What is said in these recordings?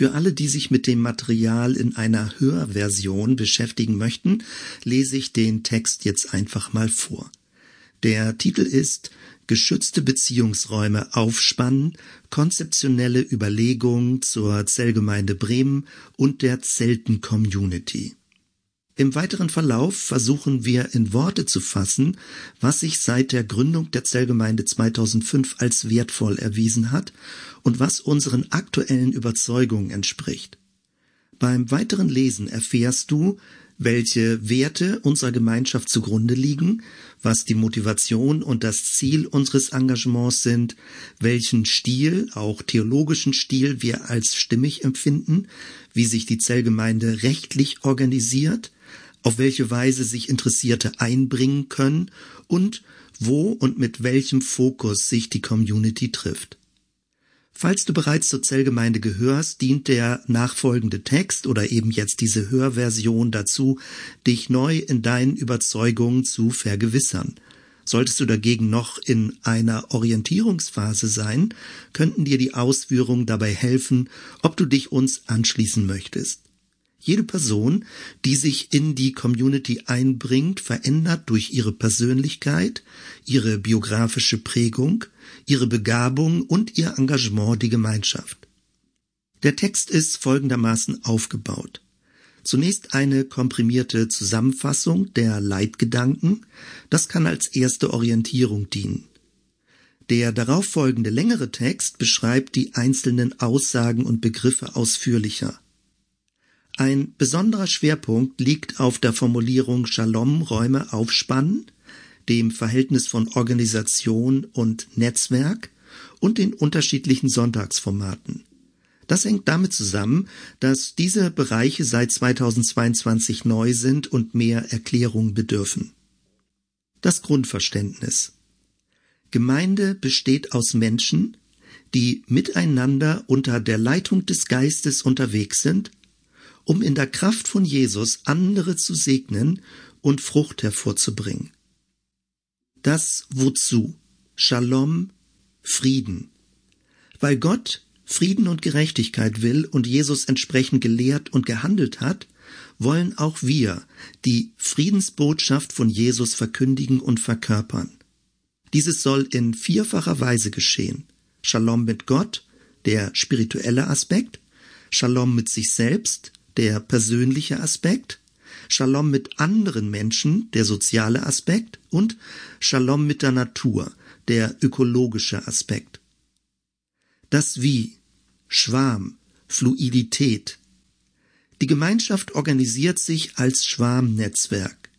Für alle, die sich mit dem Material in einer Hörversion beschäftigen möchten, lese ich den Text jetzt einfach mal vor. Der Titel ist Geschützte Beziehungsräume aufspannen, konzeptionelle Überlegungen zur Zellgemeinde Bremen und der Zelten-Community. Im weiteren Verlauf versuchen wir in Worte zu fassen, was sich seit der Gründung der Zellgemeinde 2005 als wertvoll erwiesen hat und was unseren aktuellen Überzeugungen entspricht. Beim weiteren Lesen erfährst du, welche Werte unserer Gemeinschaft zugrunde liegen, was die Motivation und das Ziel unseres Engagements sind, welchen Stil, auch theologischen Stil wir als stimmig empfinden, wie sich die Zellgemeinde rechtlich organisiert, auf welche Weise sich Interessierte einbringen können und wo und mit welchem Fokus sich die Community trifft. Falls du bereits zur Zellgemeinde gehörst, dient der nachfolgende Text oder eben jetzt diese Hörversion dazu, dich neu in deinen Überzeugungen zu vergewissern. Solltest du dagegen noch in einer Orientierungsphase sein, könnten dir die Ausführungen dabei helfen, ob du dich uns anschließen möchtest. Jede Person, die sich in die Community einbringt, verändert durch ihre Persönlichkeit, ihre biografische Prägung, ihre Begabung und ihr Engagement die Gemeinschaft. Der Text ist folgendermaßen aufgebaut. Zunächst eine komprimierte Zusammenfassung der Leitgedanken, das kann als erste Orientierung dienen. Der darauffolgende längere Text beschreibt die einzelnen Aussagen und Begriffe ausführlicher. Ein besonderer Schwerpunkt liegt auf der Formulierung Shalom Räume aufspannen, dem Verhältnis von Organisation und Netzwerk und den unterschiedlichen Sonntagsformaten. Das hängt damit zusammen, dass diese Bereiche seit 2022 neu sind und mehr Erklärung bedürfen. Das Grundverständnis. Gemeinde besteht aus Menschen, die miteinander unter der Leitung des Geistes unterwegs sind um in der Kraft von Jesus andere zu segnen und Frucht hervorzubringen. Das Wozu? Shalom, Frieden. Weil Gott Frieden und Gerechtigkeit will und Jesus entsprechend gelehrt und gehandelt hat, wollen auch wir die Friedensbotschaft von Jesus verkündigen und verkörpern. Dieses soll in vierfacher Weise geschehen. Shalom mit Gott, der spirituelle Aspekt, Shalom mit sich selbst, der persönliche Aspekt, Shalom mit anderen Menschen, der soziale Aspekt und Shalom mit der Natur, der ökologische Aspekt. Das Wie, Schwarm, Fluidität. Die Gemeinschaft organisiert sich als Schwarmnetzwerk.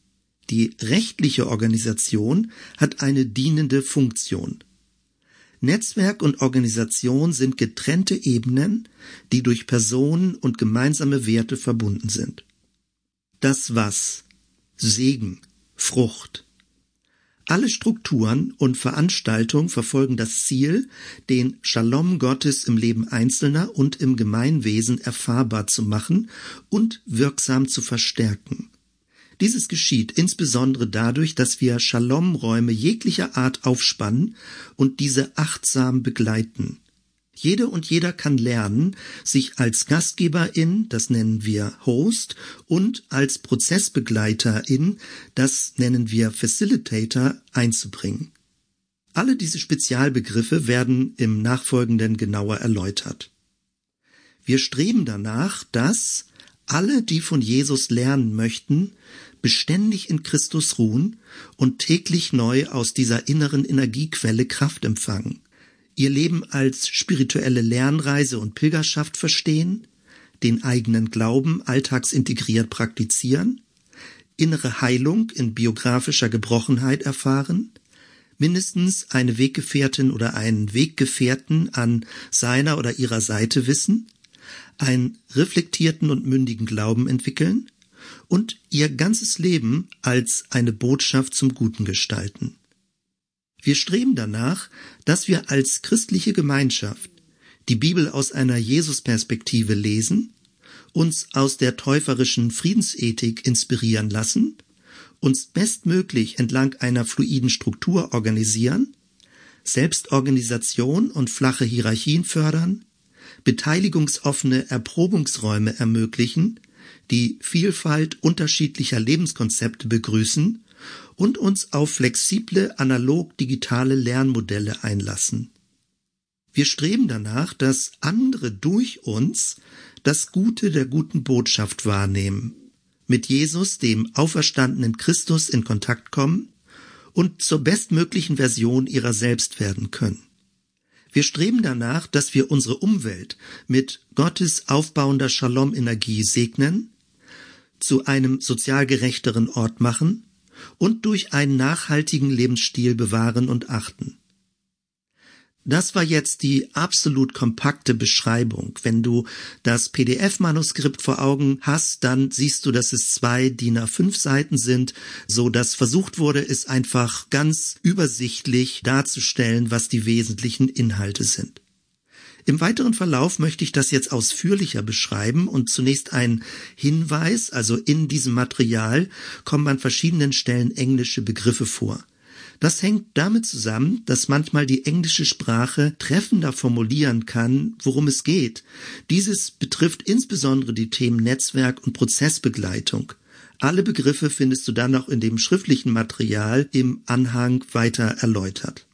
Die rechtliche Organisation hat eine dienende Funktion. Netzwerk und Organisation sind getrennte Ebenen, die durch Personen und gemeinsame Werte verbunden sind. Das Was, Segen, Frucht. Alle Strukturen und Veranstaltungen verfolgen das Ziel, den Shalom Gottes im Leben Einzelner und im Gemeinwesen erfahrbar zu machen und wirksam zu verstärken. Dieses geschieht insbesondere dadurch, dass wir Shalom-Räume jeglicher Art aufspannen und diese achtsam begleiten. Jede und jeder kann lernen, sich als Gastgeberin, das nennen wir Host, und als Prozessbegleiterin, das nennen wir Facilitator, einzubringen. Alle diese Spezialbegriffe werden im Nachfolgenden genauer erläutert. Wir streben danach, dass alle, die von Jesus lernen möchten, beständig in Christus ruhen und täglich neu aus dieser inneren Energiequelle Kraft empfangen, ihr Leben als spirituelle Lernreise und Pilgerschaft verstehen, den eigenen Glauben alltagsintegriert praktizieren, innere Heilung in biografischer Gebrochenheit erfahren, mindestens eine Weggefährtin oder einen Weggefährten an seiner oder ihrer Seite wissen, einen reflektierten und mündigen Glauben entwickeln, und ihr ganzes Leben als eine Botschaft zum Guten gestalten. Wir streben danach, dass wir als christliche Gemeinschaft die Bibel aus einer Jesus-Perspektive lesen, uns aus der täuferischen Friedensethik inspirieren lassen, uns bestmöglich entlang einer fluiden Struktur organisieren, Selbstorganisation und flache Hierarchien fördern, beteiligungsoffene Erprobungsräume ermöglichen, die Vielfalt unterschiedlicher Lebenskonzepte begrüßen und uns auf flexible analog-digitale Lernmodelle einlassen. Wir streben danach, dass andere durch uns das Gute der guten Botschaft wahrnehmen, mit Jesus, dem auferstandenen Christus, in Kontakt kommen und zur bestmöglichen Version ihrer selbst werden können. Wir streben danach, dass wir unsere Umwelt mit Gottes aufbauender Shalom-Energie segnen, zu einem sozial gerechteren Ort machen und durch einen nachhaltigen Lebensstil bewahren und achten. Das war jetzt die absolut kompakte Beschreibung. Wenn du das PDF-Manuskript vor Augen hast, dann siehst du, dass es zwei DIN A5 Seiten sind, so dass versucht wurde, es einfach ganz übersichtlich darzustellen, was die wesentlichen Inhalte sind. Im weiteren Verlauf möchte ich das jetzt ausführlicher beschreiben und zunächst ein Hinweis, also in diesem Material kommen an verschiedenen Stellen englische Begriffe vor. Das hängt damit zusammen, dass manchmal die englische Sprache treffender formulieren kann, worum es geht. Dieses betrifft insbesondere die Themen Netzwerk und Prozessbegleitung. Alle Begriffe findest du dann auch in dem schriftlichen Material im Anhang weiter erläutert.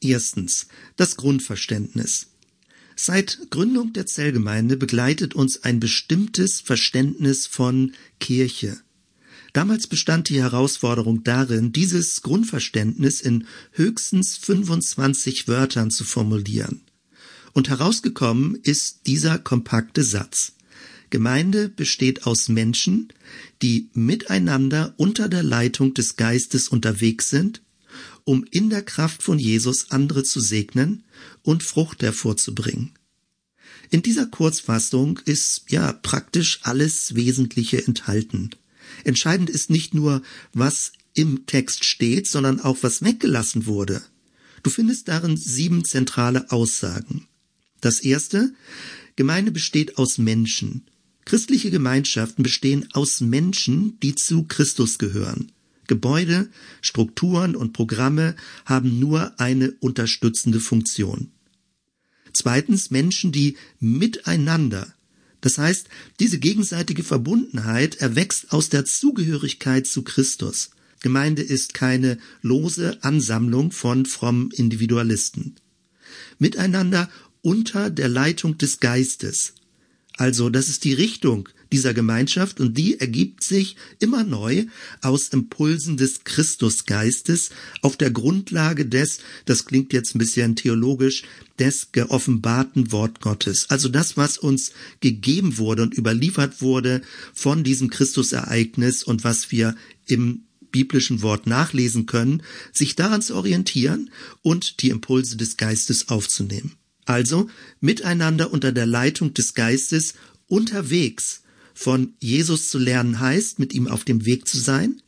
Erstens. Das Grundverständnis. Seit Gründung der Zellgemeinde begleitet uns ein bestimmtes Verständnis von Kirche. Damals bestand die Herausforderung darin, dieses Grundverständnis in höchstens 25 Wörtern zu formulieren. Und herausgekommen ist dieser kompakte Satz. Gemeinde besteht aus Menschen, die miteinander unter der Leitung des Geistes unterwegs sind, um in der Kraft von Jesus andere zu segnen und Frucht hervorzubringen. In dieser Kurzfassung ist ja praktisch alles Wesentliche enthalten. Entscheidend ist nicht nur, was im Text steht, sondern auch, was weggelassen wurde. Du findest darin sieben zentrale Aussagen. Das erste, Gemeinde besteht aus Menschen. Christliche Gemeinschaften bestehen aus Menschen, die zu Christus gehören. Gebäude, Strukturen und Programme haben nur eine unterstützende Funktion. Zweitens Menschen, die miteinander das heißt, diese gegenseitige Verbundenheit erwächst aus der Zugehörigkeit zu Christus. Gemeinde ist keine lose Ansammlung von frommen Individualisten. Miteinander unter der Leitung des Geistes. Also, das ist die Richtung dieser Gemeinschaft und die ergibt sich immer neu aus Impulsen des Christusgeistes auf der Grundlage des, das klingt jetzt ein bisschen theologisch, des geoffenbarten Wort Gottes. Also das, was uns gegeben wurde und überliefert wurde von diesem Christusereignis und was wir im biblischen Wort nachlesen können, sich daran zu orientieren und die Impulse des Geistes aufzunehmen. Also miteinander unter der Leitung des Geistes unterwegs von Jesus zu lernen heißt, mit ihm auf dem Weg zu sein.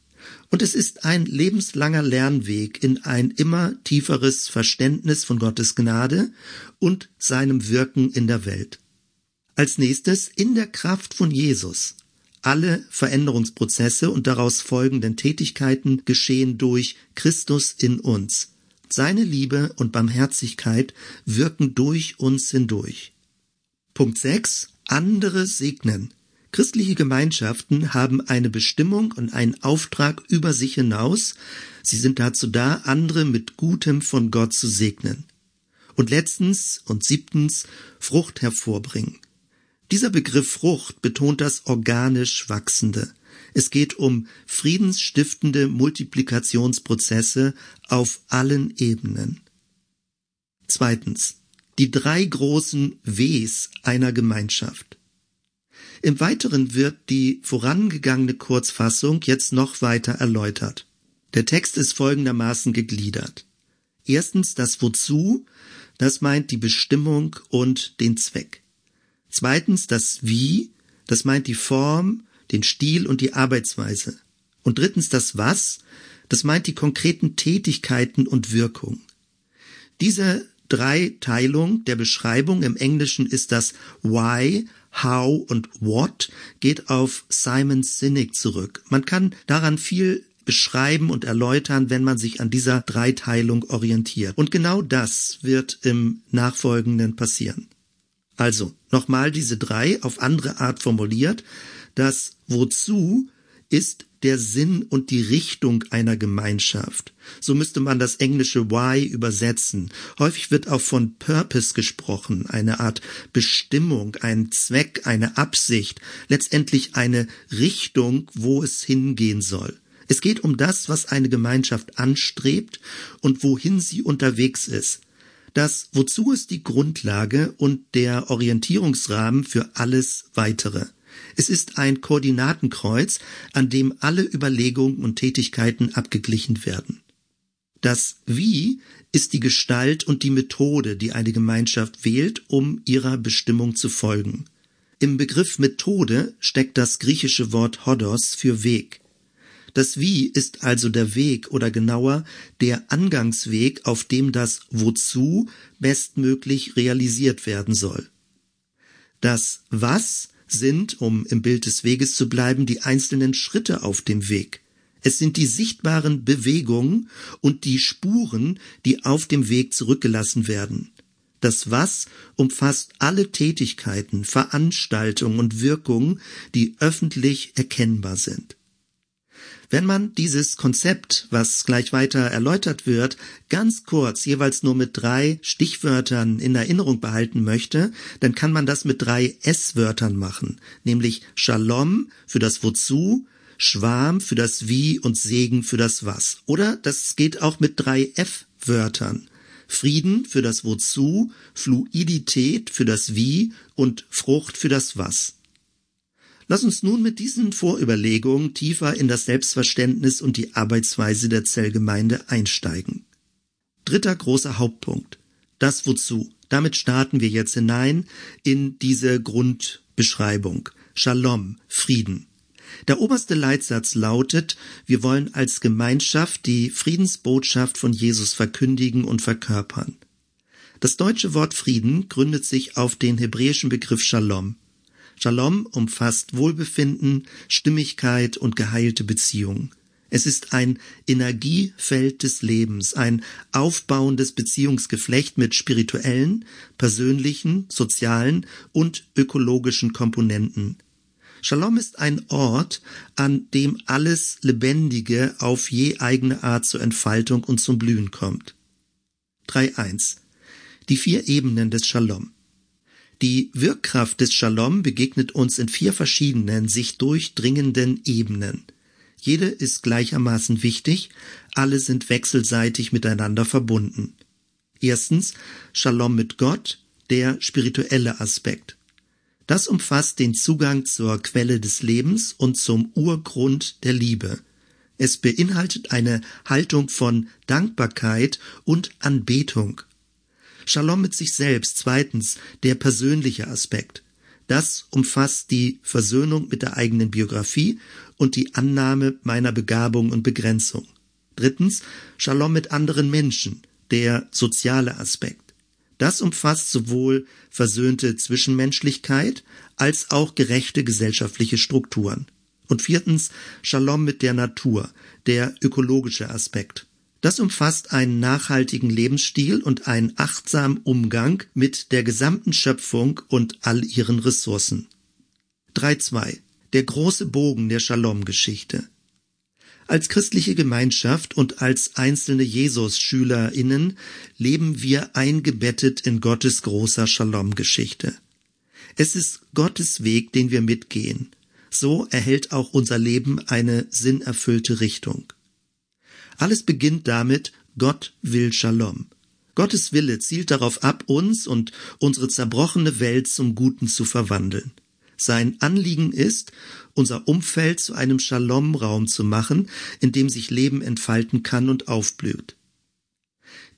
Und es ist ein lebenslanger Lernweg in ein immer tieferes Verständnis von Gottes Gnade und seinem Wirken in der Welt. Als nächstes in der Kraft von Jesus. Alle Veränderungsprozesse und daraus folgenden Tätigkeiten geschehen durch Christus in uns. Seine Liebe und Barmherzigkeit wirken durch uns hindurch. Punkt 6. Andere segnen. Christliche Gemeinschaften haben eine Bestimmung und einen Auftrag über sich hinaus. Sie sind dazu da, andere mit Gutem von Gott zu segnen. Und letztens und siebtens Frucht hervorbringen. Dieser Begriff Frucht betont das organisch Wachsende. Es geht um friedensstiftende Multiplikationsprozesse auf allen Ebenen. Zweitens. Die drei großen Ws einer Gemeinschaft. Im Weiteren wird die vorangegangene Kurzfassung jetzt noch weiter erläutert. Der Text ist folgendermaßen gegliedert. Erstens das Wozu, das meint die Bestimmung und den Zweck. Zweitens das Wie, das meint die Form, den Stil und die Arbeitsweise. Und drittens das Was, das meint die konkreten Tätigkeiten und Wirkung. Diese Dreiteilung der Beschreibung im Englischen ist das Why, How und What geht auf Simon Sinek zurück. Man kann daran viel beschreiben und erläutern, wenn man sich an dieser Dreiteilung orientiert. Und genau das wird im Nachfolgenden passieren. Also nochmal diese drei auf andere Art formuliert. Das Wozu ist der Sinn und die Richtung einer Gemeinschaft. So müsste man das englische Why übersetzen. Häufig wird auch von Purpose gesprochen, eine Art Bestimmung, ein Zweck, eine Absicht, letztendlich eine Richtung, wo es hingehen soll. Es geht um das, was eine Gemeinschaft anstrebt und wohin sie unterwegs ist. Das Wozu ist die Grundlage und der Orientierungsrahmen für alles weitere. Es ist ein Koordinatenkreuz, an dem alle Überlegungen und Tätigkeiten abgeglichen werden. Das Wie ist die Gestalt und die Methode, die eine Gemeinschaft wählt, um ihrer Bestimmung zu folgen. Im Begriff Methode steckt das griechische Wort Hodos für Weg. Das Wie ist also der Weg oder genauer der Angangsweg, auf dem das Wozu bestmöglich realisiert werden soll. Das Was sind, um im Bild des Weges zu bleiben, die einzelnen Schritte auf dem Weg. Es sind die sichtbaren Bewegungen und die Spuren, die auf dem Weg zurückgelassen werden. Das Was umfasst alle Tätigkeiten, Veranstaltungen und Wirkungen, die öffentlich erkennbar sind. Wenn man dieses Konzept, was gleich weiter erläutert wird, ganz kurz jeweils nur mit drei Stichwörtern in Erinnerung behalten möchte, dann kann man das mit drei S-Wörtern machen, nämlich Shalom für das Wozu, Schwarm für das Wie und Segen für das Was. Oder das geht auch mit drei F-Wörtern. Frieden für das Wozu, Fluidität für das Wie und Frucht für das Was. Lass uns nun mit diesen Vorüberlegungen tiefer in das Selbstverständnis und die Arbeitsweise der Zellgemeinde einsteigen. Dritter großer Hauptpunkt. Das Wozu. Damit starten wir jetzt hinein in diese Grundbeschreibung. Shalom, Frieden. Der oberste Leitsatz lautet, wir wollen als Gemeinschaft die Friedensbotschaft von Jesus verkündigen und verkörpern. Das deutsche Wort Frieden gründet sich auf den hebräischen Begriff Shalom. Shalom umfasst Wohlbefinden, Stimmigkeit und geheilte Beziehungen. Es ist ein Energiefeld des Lebens, ein aufbauendes Beziehungsgeflecht mit spirituellen, persönlichen, sozialen und ökologischen Komponenten. Shalom ist ein Ort, an dem alles Lebendige auf je eigene Art zur Entfaltung und zum Blühen kommt. 3.1 Die vier Ebenen des Shalom. Die Wirkkraft des Shalom begegnet uns in vier verschiedenen, sich durchdringenden Ebenen. Jede ist gleichermaßen wichtig, alle sind wechselseitig miteinander verbunden. Erstens Shalom mit Gott, der spirituelle Aspekt. Das umfasst den Zugang zur Quelle des Lebens und zum Urgrund der Liebe. Es beinhaltet eine Haltung von Dankbarkeit und Anbetung. Shalom mit sich selbst. Zweitens, der persönliche Aspekt. Das umfasst die Versöhnung mit der eigenen Biografie und die Annahme meiner Begabung und Begrenzung. Drittens, Shalom mit anderen Menschen, der soziale Aspekt. Das umfasst sowohl versöhnte Zwischenmenschlichkeit als auch gerechte gesellschaftliche Strukturen. Und viertens, Shalom mit der Natur, der ökologische Aspekt. Das umfasst einen nachhaltigen Lebensstil und einen achtsamen Umgang mit der gesamten Schöpfung und all ihren Ressourcen. 3.2. Der große Bogen der Shalom-Geschichte. Als christliche Gemeinschaft und als einzelne Jesus-SchülerInnen leben wir eingebettet in Gottes großer Shalom-Geschichte. Es ist Gottes Weg, den wir mitgehen. So erhält auch unser Leben eine sinnerfüllte Richtung. Alles beginnt damit, Gott will Shalom. Gottes Wille zielt darauf ab, uns und unsere zerbrochene Welt zum Guten zu verwandeln. Sein Anliegen ist, unser Umfeld zu einem Shalom-Raum zu machen, in dem sich Leben entfalten kann und aufblüht.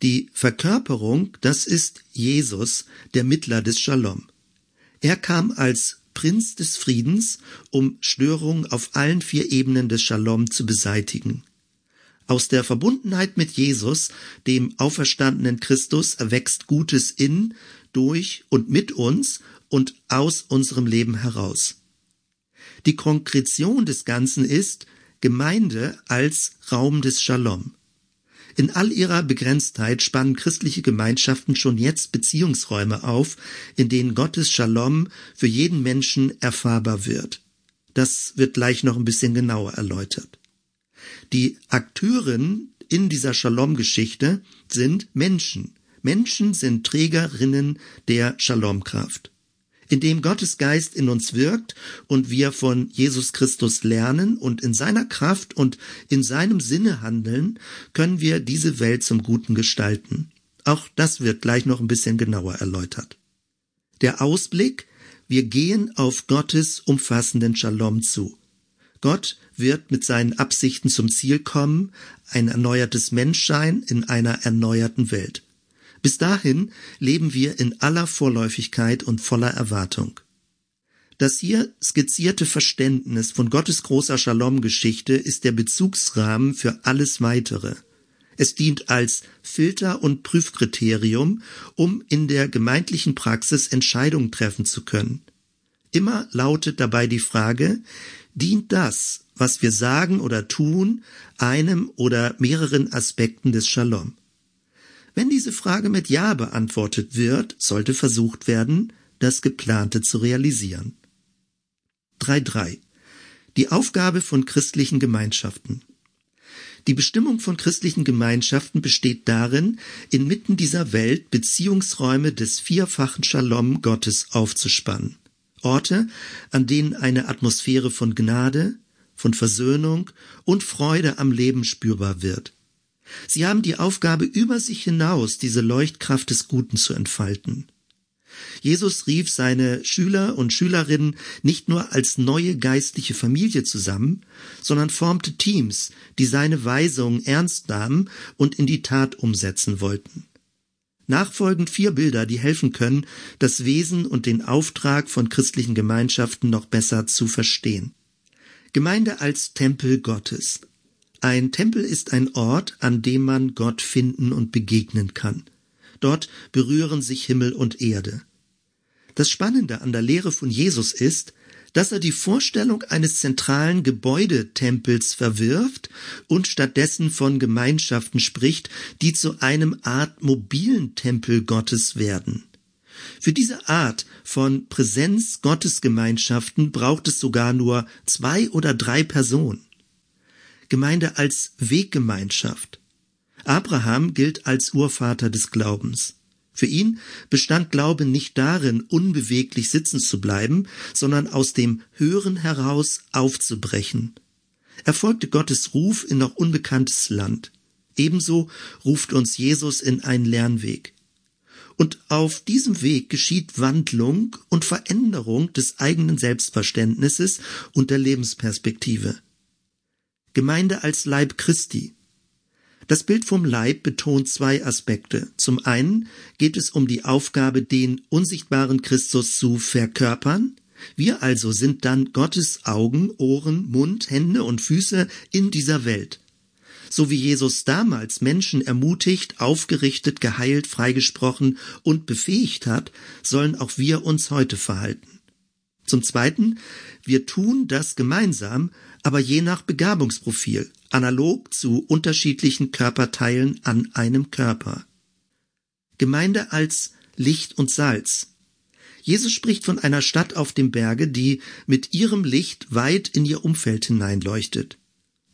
Die Verkörperung, das ist Jesus, der Mittler des Shalom. Er kam als Prinz des Friedens, um Störungen auf allen vier Ebenen des Shalom zu beseitigen. Aus der Verbundenheit mit Jesus, dem auferstandenen Christus, erwächst Gutes in, durch und mit uns und aus unserem Leben heraus. Die Konkretion des Ganzen ist Gemeinde als Raum des Shalom. In all ihrer Begrenztheit spannen christliche Gemeinschaften schon jetzt Beziehungsräume auf, in denen Gottes Shalom für jeden Menschen erfahrbar wird. Das wird gleich noch ein bisschen genauer erläutert. Die Akteuren in dieser Shalom-Geschichte sind Menschen. Menschen sind Trägerinnen der Shalom-Kraft indem Gottes Geist in uns wirkt und wir von Jesus Christus lernen und in seiner Kraft und in seinem Sinne handeln, können wir diese Welt zum Guten gestalten. Auch das wird gleich noch ein bisschen genauer erläutert. Der Ausblick, wir gehen auf Gottes umfassenden Shalom zu. Gott wird mit seinen Absichten zum Ziel kommen, ein erneuertes Menschsein in einer erneuerten Welt. Bis dahin leben wir in aller Vorläufigkeit und voller Erwartung. Das hier skizzierte Verständnis von Gottes großer Shalom-Geschichte ist der Bezugsrahmen für alles weitere. Es dient als Filter und Prüfkriterium, um in der gemeindlichen Praxis Entscheidungen treffen zu können. Immer lautet dabei die Frage, dient das, was wir sagen oder tun, einem oder mehreren Aspekten des Shalom? Wenn diese Frage mit Ja beantwortet wird, sollte versucht werden, das Geplante zu realisieren. 3.3. Die Aufgabe von christlichen Gemeinschaften. Die Bestimmung von christlichen Gemeinschaften besteht darin, inmitten dieser Welt Beziehungsräume des vierfachen Shalom Gottes aufzuspannen. Orte, an denen eine Atmosphäre von Gnade, von Versöhnung und Freude am Leben spürbar wird. Sie haben die Aufgabe, über sich hinaus diese Leuchtkraft des Guten zu entfalten. Jesus rief seine Schüler und Schülerinnen nicht nur als neue geistliche Familie zusammen, sondern formte Teams, die seine Weisungen ernst nahmen und in die Tat umsetzen wollten. Nachfolgend vier Bilder, die helfen können, das Wesen und den Auftrag von christlichen Gemeinschaften noch besser zu verstehen. Gemeinde als Tempel Gottes. Ein Tempel ist ein Ort, an dem man Gott finden und begegnen kann. Dort berühren sich Himmel und Erde. Das Spannende an der Lehre von Jesus ist, dass er die Vorstellung eines zentralen Gebäudetempels verwirft und stattdessen von Gemeinschaften spricht, die zu einem Art mobilen Tempel Gottes werden. Für diese Art von Präsenz Gottesgemeinschaften braucht es sogar nur zwei oder drei Personen. Gemeinde als Weggemeinschaft. Abraham gilt als Urvater des Glaubens. Für ihn bestand Glaube nicht darin, unbeweglich sitzen zu bleiben, sondern aus dem Hören heraus aufzubrechen. Er folgte Gottes Ruf in noch unbekanntes Land. Ebenso ruft uns Jesus in einen Lernweg. Und auf diesem Weg geschieht Wandlung und Veränderung des eigenen Selbstverständnisses und der Lebensperspektive. Gemeinde als Leib Christi. Das Bild vom Leib betont zwei Aspekte. Zum einen geht es um die Aufgabe, den unsichtbaren Christus zu verkörpern. Wir also sind dann Gottes Augen, Ohren, Mund, Hände und Füße in dieser Welt. So wie Jesus damals Menschen ermutigt, aufgerichtet, geheilt, freigesprochen und befähigt hat, sollen auch wir uns heute verhalten. Zum Zweiten, wir tun das gemeinsam, aber je nach Begabungsprofil, analog zu unterschiedlichen Körperteilen an einem Körper. Gemeinde als Licht und Salz. Jesus spricht von einer Stadt auf dem Berge, die mit ihrem Licht weit in ihr Umfeld hineinleuchtet.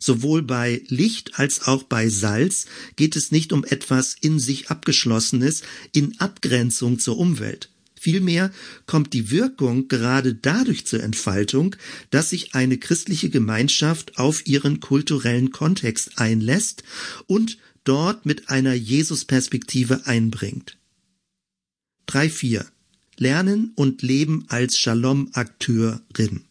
Sowohl bei Licht als auch bei Salz geht es nicht um etwas in sich Abgeschlossenes in Abgrenzung zur Umwelt. Vielmehr kommt die Wirkung gerade dadurch zur Entfaltung, dass sich eine christliche Gemeinschaft auf ihren kulturellen Kontext einlässt und dort mit einer Jesus-Perspektive einbringt. 3.4 Lernen und Leben als Shalom-Akteurin.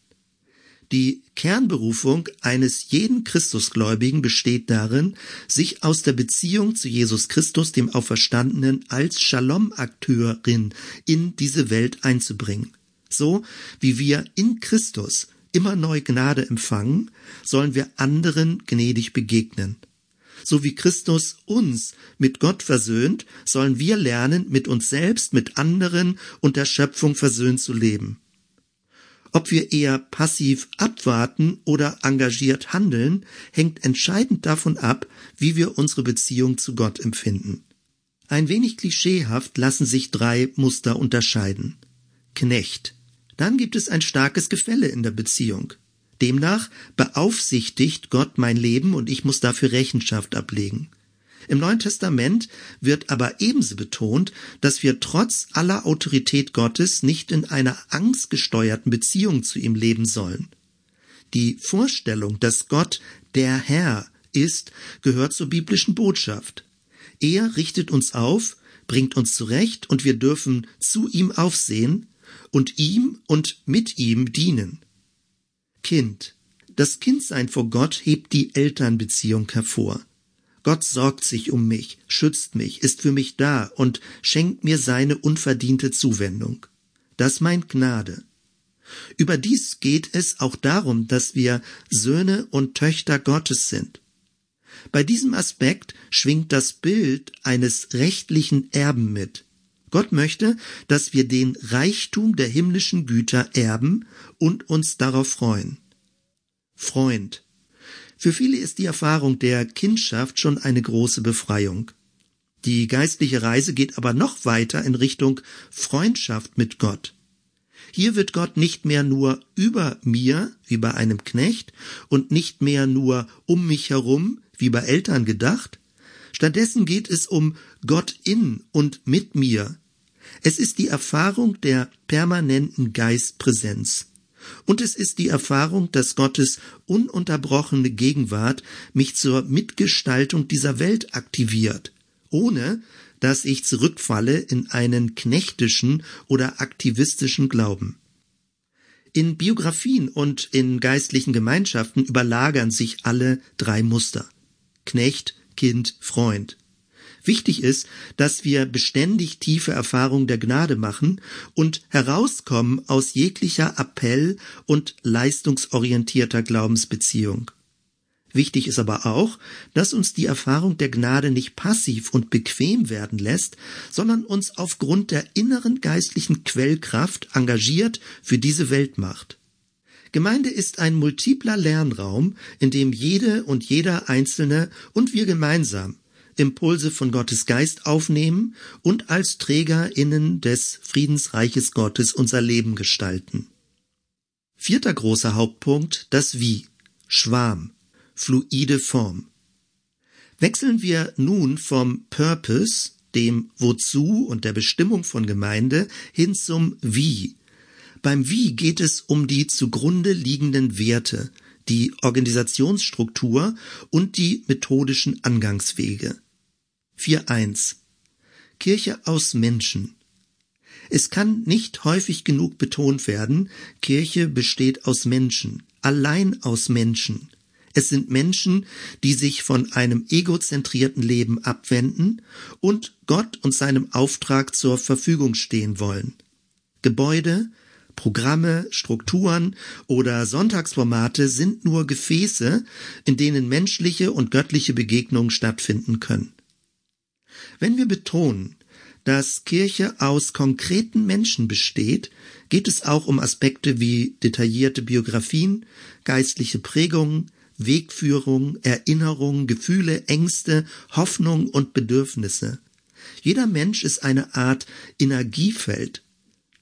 Die Kernberufung eines jeden Christusgläubigen besteht darin, sich aus der Beziehung zu Jesus Christus, dem Auferstandenen, als Shalom-Akteurin in diese Welt einzubringen. So wie wir in Christus immer neu Gnade empfangen, sollen wir anderen gnädig begegnen. So wie Christus uns mit Gott versöhnt, sollen wir lernen, mit uns selbst, mit anderen und der Schöpfung versöhnt zu leben. Ob wir eher passiv abwarten oder engagiert handeln, hängt entscheidend davon ab, wie wir unsere Beziehung zu Gott empfinden. Ein wenig klischeehaft lassen sich drei Muster unterscheiden. Knecht. Dann gibt es ein starkes Gefälle in der Beziehung. Demnach beaufsichtigt Gott mein Leben und ich muss dafür Rechenschaft ablegen. Im Neuen Testament wird aber ebenso betont, dass wir trotz aller Autorität Gottes nicht in einer angstgesteuerten Beziehung zu ihm leben sollen. Die Vorstellung, dass Gott der Herr ist, gehört zur biblischen Botschaft. Er richtet uns auf, bringt uns zurecht und wir dürfen zu ihm aufsehen und ihm und mit ihm dienen. Kind. Das Kindsein vor Gott hebt die Elternbeziehung hervor. Gott sorgt sich um mich, schützt mich, ist für mich da und schenkt mir seine unverdiente Zuwendung. Das meint Gnade. Überdies geht es auch darum, dass wir Söhne und Töchter Gottes sind. Bei diesem Aspekt schwingt das Bild eines rechtlichen Erben mit. Gott möchte, dass wir den Reichtum der himmlischen Güter erben und uns darauf freuen. Freund. Für viele ist die Erfahrung der Kindschaft schon eine große Befreiung. Die geistliche Reise geht aber noch weiter in Richtung Freundschaft mit Gott. Hier wird Gott nicht mehr nur über mir, wie bei einem Knecht, und nicht mehr nur um mich herum, wie bei Eltern gedacht. Stattdessen geht es um Gott in und mit mir. Es ist die Erfahrung der permanenten Geistpräsenz. Und es ist die Erfahrung, dass Gottes ununterbrochene Gegenwart mich zur Mitgestaltung dieser Welt aktiviert, ohne dass ich zurückfalle in einen knechtischen oder aktivistischen Glauben. In Biografien und in geistlichen Gemeinschaften überlagern sich alle drei Muster. Knecht, Kind, Freund. Wichtig ist, dass wir beständig tiefe Erfahrung der Gnade machen und herauskommen aus jeglicher Appell und leistungsorientierter Glaubensbeziehung. Wichtig ist aber auch, dass uns die Erfahrung der Gnade nicht passiv und bequem werden lässt, sondern uns aufgrund der inneren geistlichen Quellkraft engagiert für diese Welt macht. Gemeinde ist ein multipler Lernraum, in dem jede und jeder Einzelne und wir gemeinsam Impulse von Gottes Geist aufnehmen und als TrägerInnen des Friedensreiches Gottes unser Leben gestalten. Vierter großer Hauptpunkt, das Wie. Schwarm. Fluide Form. Wechseln wir nun vom Purpose, dem Wozu und der Bestimmung von Gemeinde, hin zum Wie. Beim Wie geht es um die zugrunde liegenden Werte, die Organisationsstruktur und die methodischen Angangswege. 4.1 Kirche aus Menschen Es kann nicht häufig genug betont werden, Kirche besteht aus Menschen, allein aus Menschen. Es sind Menschen, die sich von einem egozentrierten Leben abwenden und Gott und seinem Auftrag zur Verfügung stehen wollen. Gebäude, Programme, Strukturen oder Sonntagsformate sind nur Gefäße, in denen menschliche und göttliche Begegnungen stattfinden können. Wenn wir betonen, dass Kirche aus konkreten Menschen besteht, geht es auch um Aspekte wie detaillierte Biografien, geistliche Prägungen, Wegführung, Erinnerung, Gefühle, Ängste, Hoffnung und Bedürfnisse. Jeder Mensch ist eine Art Energiefeld,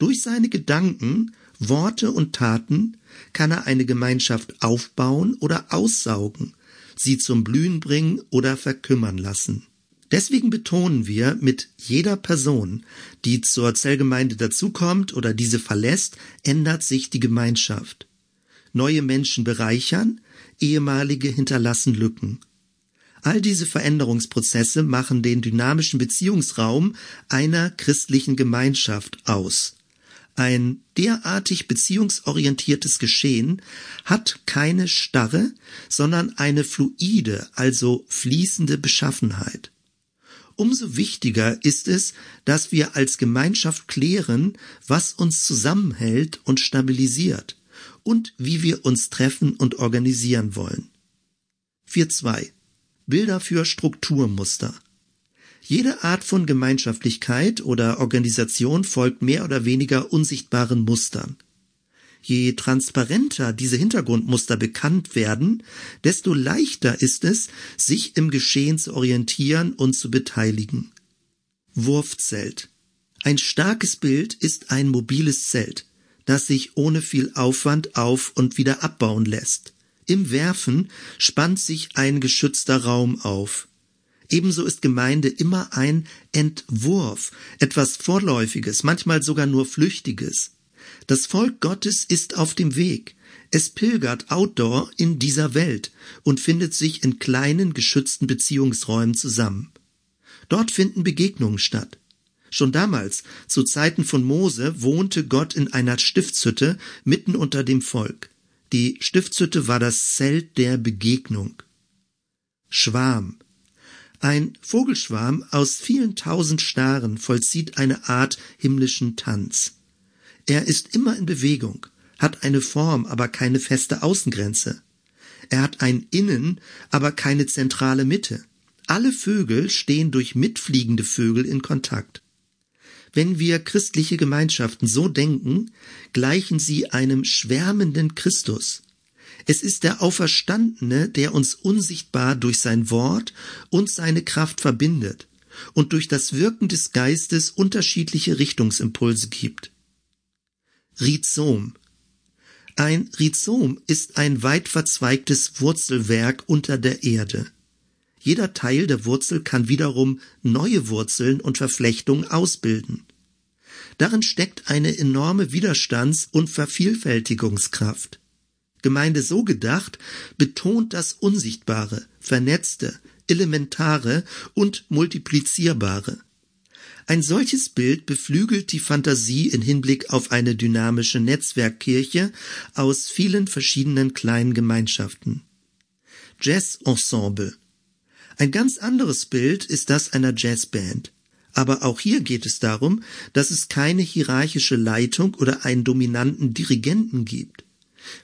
durch seine Gedanken, Worte und Taten kann er eine Gemeinschaft aufbauen oder aussaugen, sie zum Blühen bringen oder verkümmern lassen. Deswegen betonen wir mit jeder Person, die zur Zellgemeinde dazukommt oder diese verlässt, ändert sich die Gemeinschaft. Neue Menschen bereichern, ehemalige hinterlassen Lücken. All diese Veränderungsprozesse machen den dynamischen Beziehungsraum einer christlichen Gemeinschaft aus. Ein derartig beziehungsorientiertes Geschehen hat keine starre, sondern eine fluide, also fließende Beschaffenheit. Umso wichtiger ist es, dass wir als Gemeinschaft klären, was uns zusammenhält und stabilisiert und wie wir uns treffen und organisieren wollen. 4.2 Bilder für Strukturmuster jede Art von Gemeinschaftlichkeit oder Organisation folgt mehr oder weniger unsichtbaren Mustern. Je transparenter diese Hintergrundmuster bekannt werden, desto leichter ist es, sich im Geschehen zu orientieren und zu beteiligen. Wurfzelt. Ein starkes Bild ist ein mobiles Zelt, das sich ohne viel Aufwand auf und wieder abbauen lässt. Im Werfen spannt sich ein geschützter Raum auf. Ebenso ist Gemeinde immer ein Entwurf, etwas Vorläufiges, manchmal sogar nur Flüchtiges. Das Volk Gottes ist auf dem Weg. Es pilgert outdoor in dieser Welt und findet sich in kleinen geschützten Beziehungsräumen zusammen. Dort finden Begegnungen statt. Schon damals, zu Zeiten von Mose, wohnte Gott in einer Stiftshütte mitten unter dem Volk. Die Stiftshütte war das Zelt der Begegnung. Schwarm. Ein Vogelschwarm aus vielen tausend Staren vollzieht eine Art himmlischen Tanz. Er ist immer in Bewegung, hat eine Form, aber keine feste Außengrenze. Er hat ein Innen, aber keine zentrale Mitte. Alle Vögel stehen durch mitfliegende Vögel in Kontakt. Wenn wir christliche Gemeinschaften so denken, gleichen sie einem schwärmenden Christus. Es ist der Auferstandene, der uns unsichtbar durch sein Wort und seine Kraft verbindet und durch das Wirken des Geistes unterschiedliche Richtungsimpulse gibt. Rhizom Ein Rhizom ist ein weit verzweigtes Wurzelwerk unter der Erde. Jeder Teil der Wurzel kann wiederum neue Wurzeln und Verflechtungen ausbilden. Darin steckt eine enorme Widerstands- und Vervielfältigungskraft. Gemeinde so gedacht betont das Unsichtbare, Vernetzte, Elementare und Multiplizierbare. Ein solches Bild beflügelt die Fantasie in Hinblick auf eine dynamische Netzwerkkirche aus vielen verschiedenen kleinen Gemeinschaften. Jazz-Ensemble. Ein ganz anderes Bild ist das einer Jazzband. Aber auch hier geht es darum, dass es keine hierarchische Leitung oder einen dominanten Dirigenten gibt.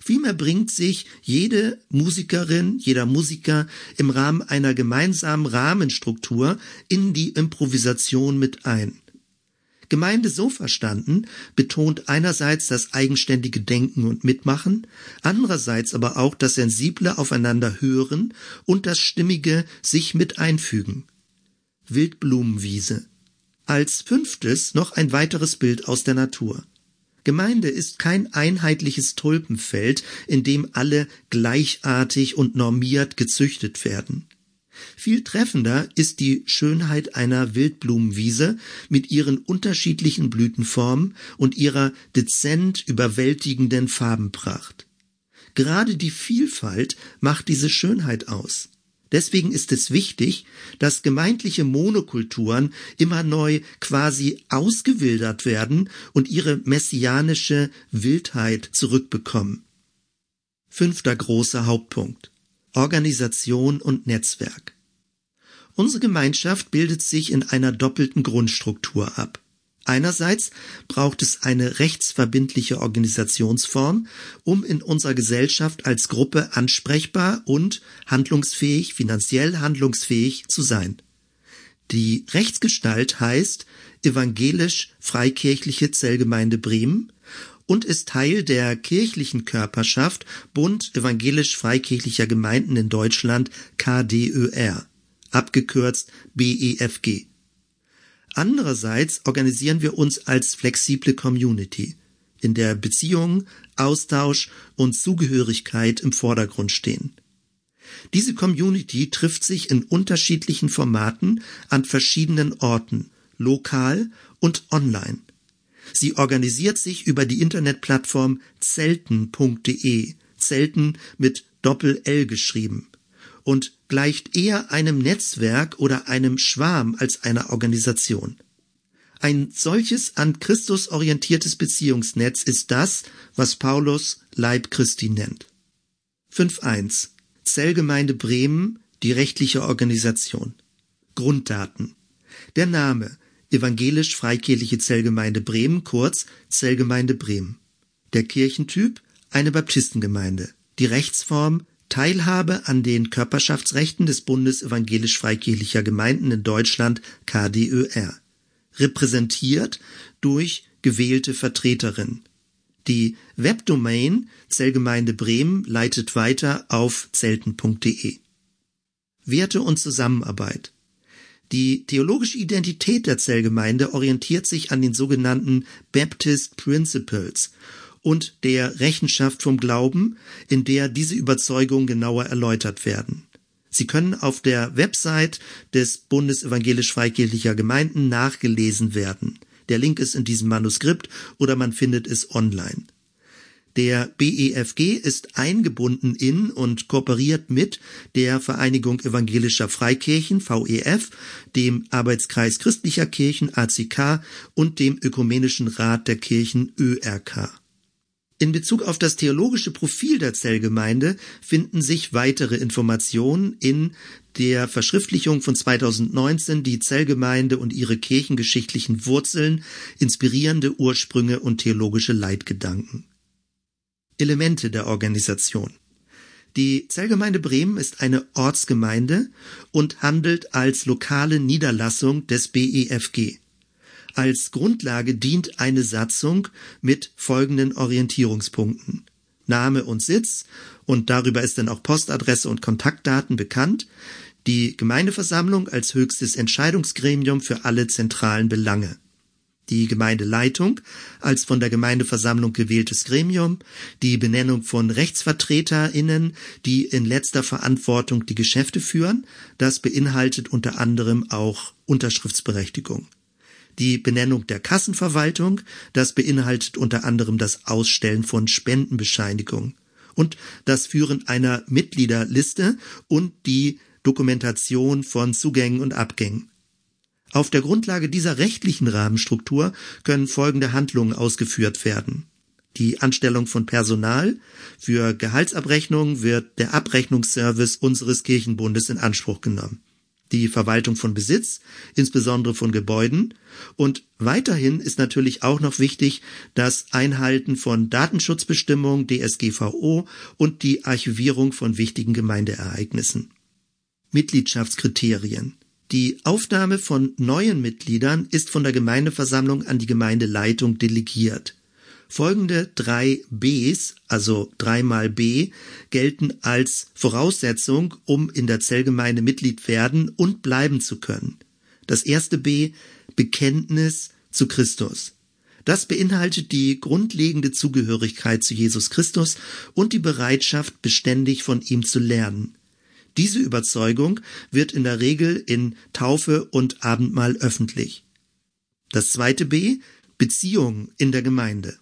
Vielmehr bringt sich jede Musikerin, jeder Musiker im Rahmen einer gemeinsamen Rahmenstruktur in die Improvisation mit ein. Gemeinde so verstanden betont einerseits das eigenständige Denken und Mitmachen, andererseits aber auch das sensible Aufeinander hören und das stimmige sich mit einfügen. Wildblumenwiese. Als fünftes noch ein weiteres Bild aus der Natur. Gemeinde ist kein einheitliches Tulpenfeld, in dem alle gleichartig und normiert gezüchtet werden. Viel treffender ist die Schönheit einer Wildblumenwiese mit ihren unterschiedlichen Blütenformen und ihrer dezent überwältigenden Farbenpracht. Gerade die Vielfalt macht diese Schönheit aus. Deswegen ist es wichtig, dass gemeindliche Monokulturen immer neu quasi ausgewildert werden und ihre messianische Wildheit zurückbekommen. Fünfter großer Hauptpunkt. Organisation und Netzwerk. Unsere Gemeinschaft bildet sich in einer doppelten Grundstruktur ab. Einerseits braucht es eine rechtsverbindliche Organisationsform, um in unserer Gesellschaft als Gruppe ansprechbar und handlungsfähig, finanziell handlungsfähig zu sein. Die Rechtsgestalt heißt evangelisch-freikirchliche Zellgemeinde Bremen und ist Teil der kirchlichen Körperschaft Bund evangelisch-freikirchlicher Gemeinden in Deutschland KDÖR, abgekürzt BEFG. Andererseits organisieren wir uns als flexible Community, in der Beziehung, Austausch und Zugehörigkeit im Vordergrund stehen. Diese Community trifft sich in unterschiedlichen Formaten an verschiedenen Orten, lokal und online. Sie organisiert sich über die Internetplattform zelten.de, Zelten mit Doppel L geschrieben und gleicht eher einem Netzwerk oder einem Schwarm als einer Organisation. Ein solches an Christus orientiertes Beziehungsnetz ist das, was Paulus Leib Christi nennt. 5.1 Zellgemeinde Bremen, die rechtliche Organisation. Grunddaten. Der Name Evangelisch-Freikirchliche Zellgemeinde Bremen, kurz Zellgemeinde Bremen. Der Kirchentyp eine Baptistengemeinde. Die Rechtsform Teilhabe an den Körperschaftsrechten des Bundes evangelisch-freikirchlicher Gemeinden in Deutschland KDÖR. Repräsentiert durch gewählte Vertreterin. Die Webdomain Zellgemeinde Bremen leitet weiter auf zelten.de. Werte und Zusammenarbeit. Die theologische Identität der Zellgemeinde orientiert sich an den sogenannten Baptist Principles und der Rechenschaft vom Glauben, in der diese Überzeugungen genauer erläutert werden. Sie können auf der Website des Bundes evangelisch-freikirchlicher Gemeinden nachgelesen werden. Der Link ist in diesem Manuskript oder man findet es online. Der BEFG ist eingebunden in und kooperiert mit der Vereinigung evangelischer Freikirchen VEF, dem Arbeitskreis christlicher Kirchen ACK und dem Ökumenischen Rat der Kirchen ÖRK. In Bezug auf das theologische Profil der Zellgemeinde finden sich weitere Informationen in der Verschriftlichung von 2019 Die Zellgemeinde und ihre kirchengeschichtlichen Wurzeln, inspirierende Ursprünge und theologische Leitgedanken. Elemente der Organisation. Die Zellgemeinde Bremen ist eine Ortsgemeinde und handelt als lokale Niederlassung des BEFG. Als Grundlage dient eine Satzung mit folgenden Orientierungspunkten. Name und Sitz und darüber ist dann auch Postadresse und Kontaktdaten bekannt. Die Gemeindeversammlung als höchstes Entscheidungsgremium für alle zentralen Belange. Die Gemeindeleitung als von der Gemeindeversammlung gewähltes Gremium, die Benennung von RechtsvertreterInnen, die in letzter Verantwortung die Geschäfte führen, das beinhaltet unter anderem auch Unterschriftsberechtigung die Benennung der Kassenverwaltung, das beinhaltet unter anderem das Ausstellen von Spendenbescheinigungen und das Führen einer Mitgliederliste und die Dokumentation von Zugängen und Abgängen. Auf der Grundlage dieser rechtlichen Rahmenstruktur können folgende Handlungen ausgeführt werden. Die Anstellung von Personal. Für Gehaltsabrechnung wird der Abrechnungsservice unseres Kirchenbundes in Anspruch genommen die Verwaltung von Besitz, insbesondere von Gebäuden. Und weiterhin ist natürlich auch noch wichtig das Einhalten von Datenschutzbestimmungen DSGVO und die Archivierung von wichtigen Gemeindeereignissen. Mitgliedschaftskriterien. Die Aufnahme von neuen Mitgliedern ist von der Gemeindeversammlung an die Gemeindeleitung delegiert. Folgende drei Bs, also dreimal B, gelten als Voraussetzung, um in der Zellgemeinde Mitglied werden und bleiben zu können. Das erste B, Bekenntnis zu Christus. Das beinhaltet die grundlegende Zugehörigkeit zu Jesus Christus und die Bereitschaft, beständig von ihm zu lernen. Diese Überzeugung wird in der Regel in Taufe und Abendmahl öffentlich. Das zweite B, Beziehung in der Gemeinde.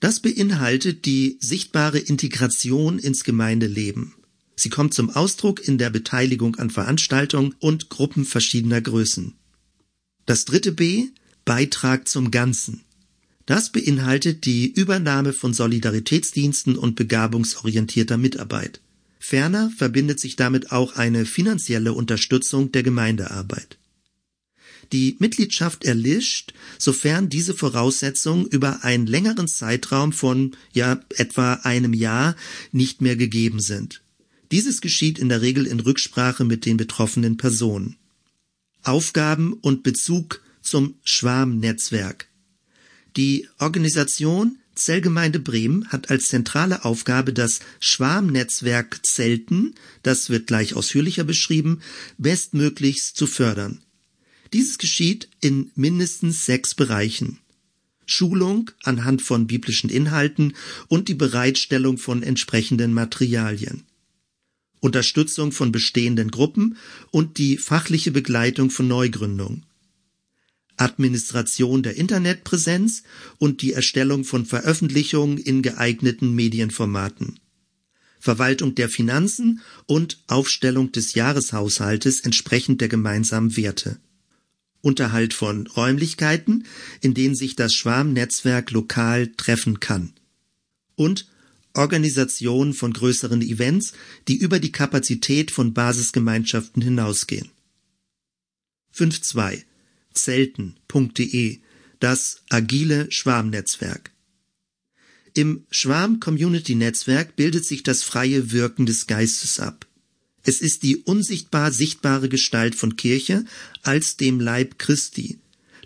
Das beinhaltet die sichtbare Integration ins Gemeindeleben. Sie kommt zum Ausdruck in der Beteiligung an Veranstaltungen und Gruppen verschiedener Größen. Das dritte B Beitrag zum Ganzen. Das beinhaltet die Übernahme von Solidaritätsdiensten und begabungsorientierter Mitarbeit. Ferner verbindet sich damit auch eine finanzielle Unterstützung der Gemeindearbeit. Die Mitgliedschaft erlischt, sofern diese Voraussetzungen über einen längeren Zeitraum von ja etwa einem Jahr nicht mehr gegeben sind. Dieses geschieht in der Regel in Rücksprache mit den betroffenen Personen. Aufgaben und Bezug zum Schwarmnetzwerk. Die Organisation Zellgemeinde Bremen hat als zentrale Aufgabe das Schwarmnetzwerk Zelten, das wird gleich ausführlicher beschrieben, bestmöglichst zu fördern. Dieses geschieht in mindestens sechs Bereichen. Schulung anhand von biblischen Inhalten und die Bereitstellung von entsprechenden Materialien. Unterstützung von bestehenden Gruppen und die fachliche Begleitung von Neugründung. Administration der Internetpräsenz und die Erstellung von Veröffentlichungen in geeigneten Medienformaten. Verwaltung der Finanzen und Aufstellung des Jahreshaushaltes entsprechend der gemeinsamen Werte. Unterhalt von Räumlichkeiten, in denen sich das Schwarmnetzwerk lokal treffen kann. Und Organisation von größeren Events, die über die Kapazität von Basisgemeinschaften hinausgehen. 5.2 Zelten.de Das agile Schwarmnetzwerk Im Schwarm-Community-Netzwerk bildet sich das freie Wirken des Geistes ab. Es ist die unsichtbar sichtbare Gestalt von Kirche als dem Leib Christi.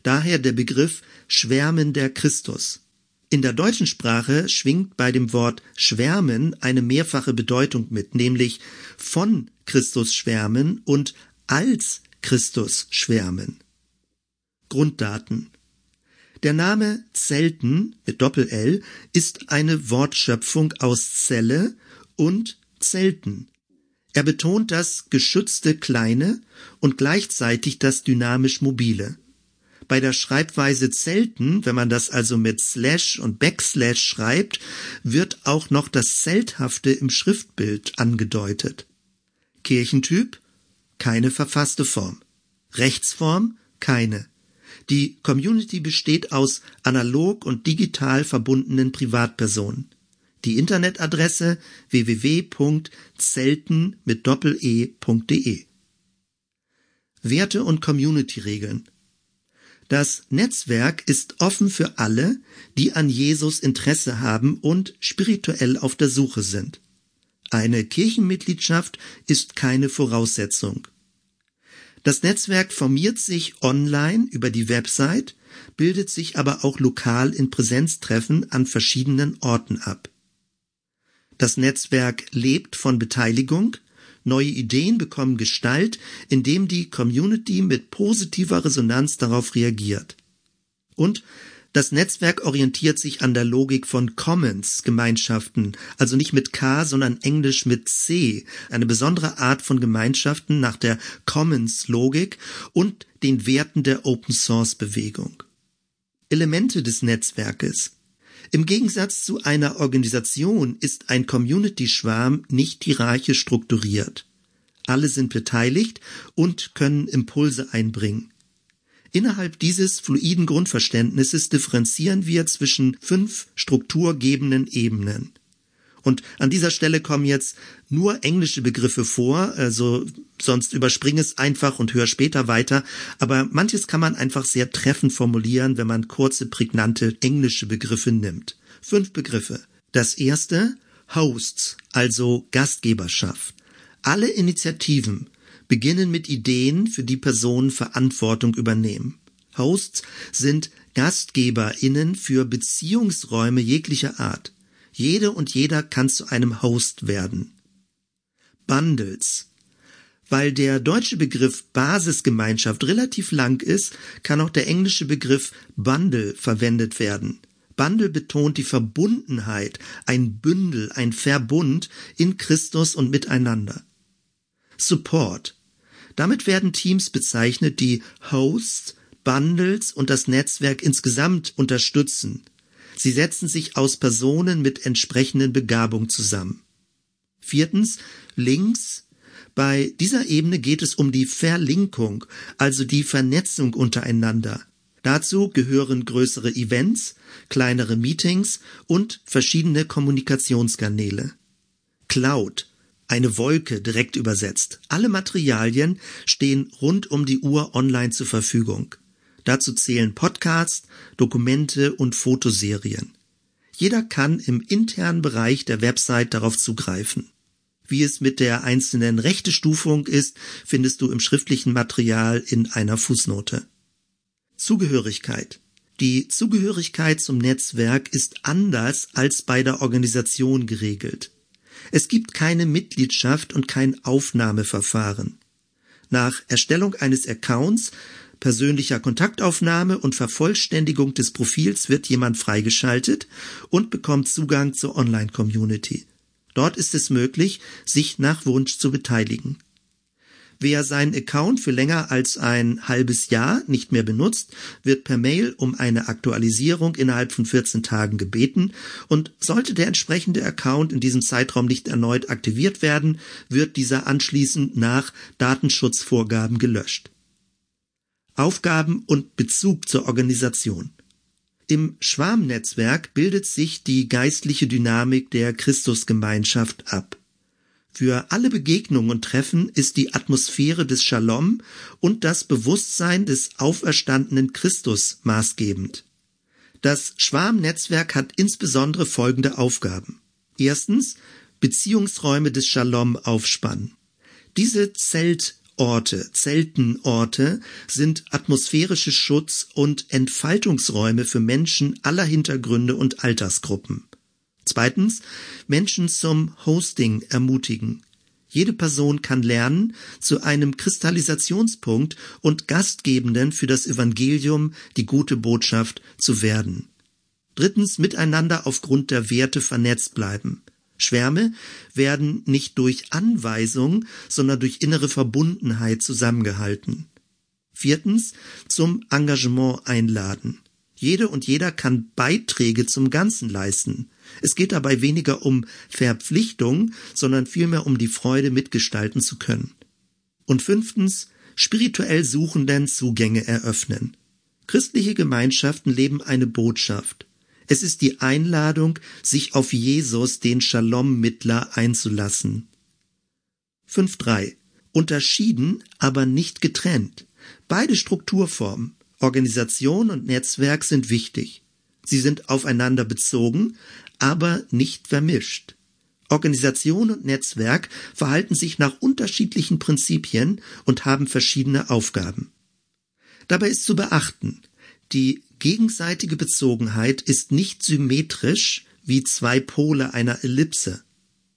Daher der Begriff Schwärmen der Christus. In der deutschen Sprache schwingt bei dem Wort schwärmen eine mehrfache Bedeutung mit, nämlich von Christus schwärmen und als Christus schwärmen. Grunddaten. Der Name Zelten mit Doppel-L ist eine Wortschöpfung aus Zelle und Zelten. Er betont das geschützte Kleine und gleichzeitig das dynamisch Mobile. Bei der Schreibweise Zelten, wenn man das also mit Slash und Backslash schreibt, wird auch noch das Zelthafte im Schriftbild angedeutet. Kirchentyp? Keine verfasste Form. Rechtsform? Keine. Die Community besteht aus analog und digital verbundenen Privatpersonen. Die Internetadresse www.zelten mit doppel-e.de. Werte und Community-Regeln. Das Netzwerk ist offen für alle, die an Jesus Interesse haben und spirituell auf der Suche sind. Eine Kirchenmitgliedschaft ist keine Voraussetzung. Das Netzwerk formiert sich online über die Website, bildet sich aber auch lokal in Präsenztreffen an verschiedenen Orten ab. Das Netzwerk lebt von Beteiligung, neue Ideen bekommen Gestalt, indem die Community mit positiver Resonanz darauf reagiert. Und das Netzwerk orientiert sich an der Logik von Commons Gemeinschaften, also nicht mit K, sondern englisch mit C, eine besondere Art von Gemeinschaften nach der Commons Logik und den Werten der Open Source Bewegung. Elemente des Netzwerkes im Gegensatz zu einer Organisation ist ein Community-Schwarm nicht hierarchisch strukturiert. Alle sind beteiligt und können Impulse einbringen. Innerhalb dieses fluiden Grundverständnisses differenzieren wir zwischen fünf strukturgebenden Ebenen. Und an dieser Stelle kommen jetzt nur englische Begriffe vor, also sonst überspringe es einfach und höre später weiter. Aber manches kann man einfach sehr treffend formulieren, wenn man kurze, prägnante englische Begriffe nimmt. Fünf Begriffe. Das erste, Hosts, also Gastgeberschaft. Alle Initiativen beginnen mit Ideen, für die Personen Verantwortung übernehmen. Hosts sind GastgeberInnen für Beziehungsräume jeglicher Art. Jede und jeder kann zu einem Host werden. Bundles. Weil der deutsche Begriff Basisgemeinschaft relativ lang ist, kann auch der englische Begriff Bundle verwendet werden. Bundle betont die Verbundenheit, ein Bündel, ein Verbund in Christus und miteinander. Support. Damit werden Teams bezeichnet, die Hosts, Bundles und das Netzwerk insgesamt unterstützen. Sie setzen sich aus Personen mit entsprechenden Begabung zusammen. Viertens, Links. Bei dieser Ebene geht es um die Verlinkung, also die Vernetzung untereinander. Dazu gehören größere Events, kleinere Meetings und verschiedene Kommunikationskanäle. Cloud, eine Wolke direkt übersetzt. Alle Materialien stehen rund um die Uhr online zur Verfügung. Dazu zählen Podcasts, Dokumente und Fotoserien. Jeder kann im internen Bereich der Website darauf zugreifen. Wie es mit der einzelnen Rechtestufung ist, findest du im schriftlichen Material in einer Fußnote. Zugehörigkeit. Die Zugehörigkeit zum Netzwerk ist anders als bei der Organisation geregelt. Es gibt keine Mitgliedschaft und kein Aufnahmeverfahren. Nach Erstellung eines Accounts persönlicher Kontaktaufnahme und Vervollständigung des Profils wird jemand freigeschaltet und bekommt Zugang zur Online-Community. Dort ist es möglich, sich nach Wunsch zu beteiligen. Wer seinen Account für länger als ein halbes Jahr nicht mehr benutzt, wird per Mail um eine Aktualisierung innerhalb von 14 Tagen gebeten und sollte der entsprechende Account in diesem Zeitraum nicht erneut aktiviert werden, wird dieser anschließend nach Datenschutzvorgaben gelöscht. Aufgaben und Bezug zur Organisation. Im Schwarmnetzwerk bildet sich die geistliche Dynamik der Christusgemeinschaft ab. Für alle Begegnungen und Treffen ist die Atmosphäre des Shalom und das Bewusstsein des auferstandenen Christus maßgebend. Das Schwarmnetzwerk hat insbesondere folgende Aufgaben. Erstens, Beziehungsräume des Shalom aufspannen. Diese Zelt Schutzorte, Zeltenorte sind atmosphärische Schutz- und Entfaltungsräume für Menschen aller Hintergründe und Altersgruppen. Zweitens, Menschen zum Hosting ermutigen. Jede Person kann lernen, zu einem Kristallisationspunkt und Gastgebenden für das Evangelium, die gute Botschaft, zu werden. Drittens, miteinander aufgrund der Werte vernetzt bleiben. Schwärme werden nicht durch Anweisung, sondern durch innere Verbundenheit zusammengehalten. Viertens, zum Engagement einladen. Jede und jeder kann Beiträge zum Ganzen leisten. Es geht dabei weniger um Verpflichtung, sondern vielmehr um die Freude, mitgestalten zu können. Und fünftens, spirituell Suchenden Zugänge eröffnen. Christliche Gemeinschaften leben eine Botschaft. Es ist die Einladung, sich auf Jesus, den Shalom-Mittler, einzulassen. 5.3. Unterschieden, aber nicht getrennt. Beide Strukturformen, Organisation und Netzwerk sind wichtig. Sie sind aufeinander bezogen, aber nicht vermischt. Organisation und Netzwerk verhalten sich nach unterschiedlichen Prinzipien und haben verschiedene Aufgaben. Dabei ist zu beachten, die gegenseitige Bezogenheit ist nicht symmetrisch wie zwei Pole einer Ellipse.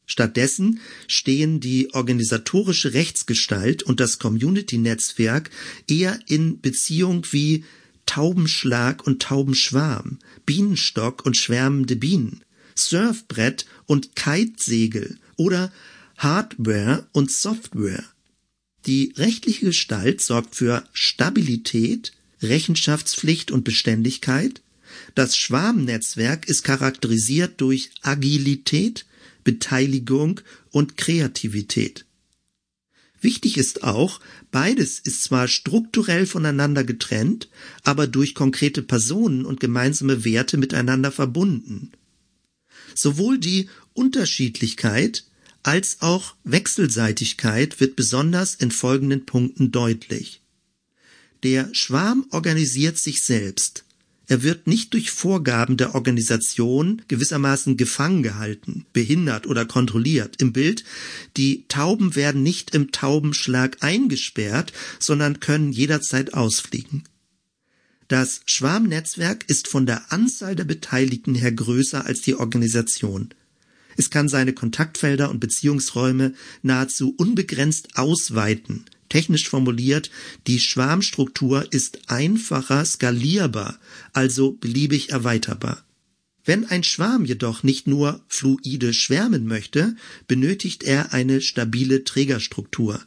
Stattdessen stehen die organisatorische Rechtsgestalt und das Community-Netzwerk eher in Beziehung wie Taubenschlag und Taubenschwarm, Bienenstock und schwärmende Bienen, Surfbrett und Kitesegel oder Hardware und Software. Die rechtliche Gestalt sorgt für Stabilität, Rechenschaftspflicht und Beständigkeit. Das Schwarmnetzwerk ist charakterisiert durch Agilität, Beteiligung und Kreativität. Wichtig ist auch, beides ist zwar strukturell voneinander getrennt, aber durch konkrete Personen und gemeinsame Werte miteinander verbunden. Sowohl die Unterschiedlichkeit als auch Wechselseitigkeit wird besonders in folgenden Punkten deutlich. Der Schwarm organisiert sich selbst. Er wird nicht durch Vorgaben der Organisation gewissermaßen gefangen gehalten, behindert oder kontrolliert. Im Bild, die Tauben werden nicht im Taubenschlag eingesperrt, sondern können jederzeit ausfliegen. Das Schwarmnetzwerk ist von der Anzahl der Beteiligten her größer als die Organisation. Es kann seine Kontaktfelder und Beziehungsräume nahezu unbegrenzt ausweiten. Technisch formuliert, die Schwarmstruktur ist einfacher skalierbar, also beliebig erweiterbar. Wenn ein Schwarm jedoch nicht nur fluide schwärmen möchte, benötigt er eine stabile Trägerstruktur.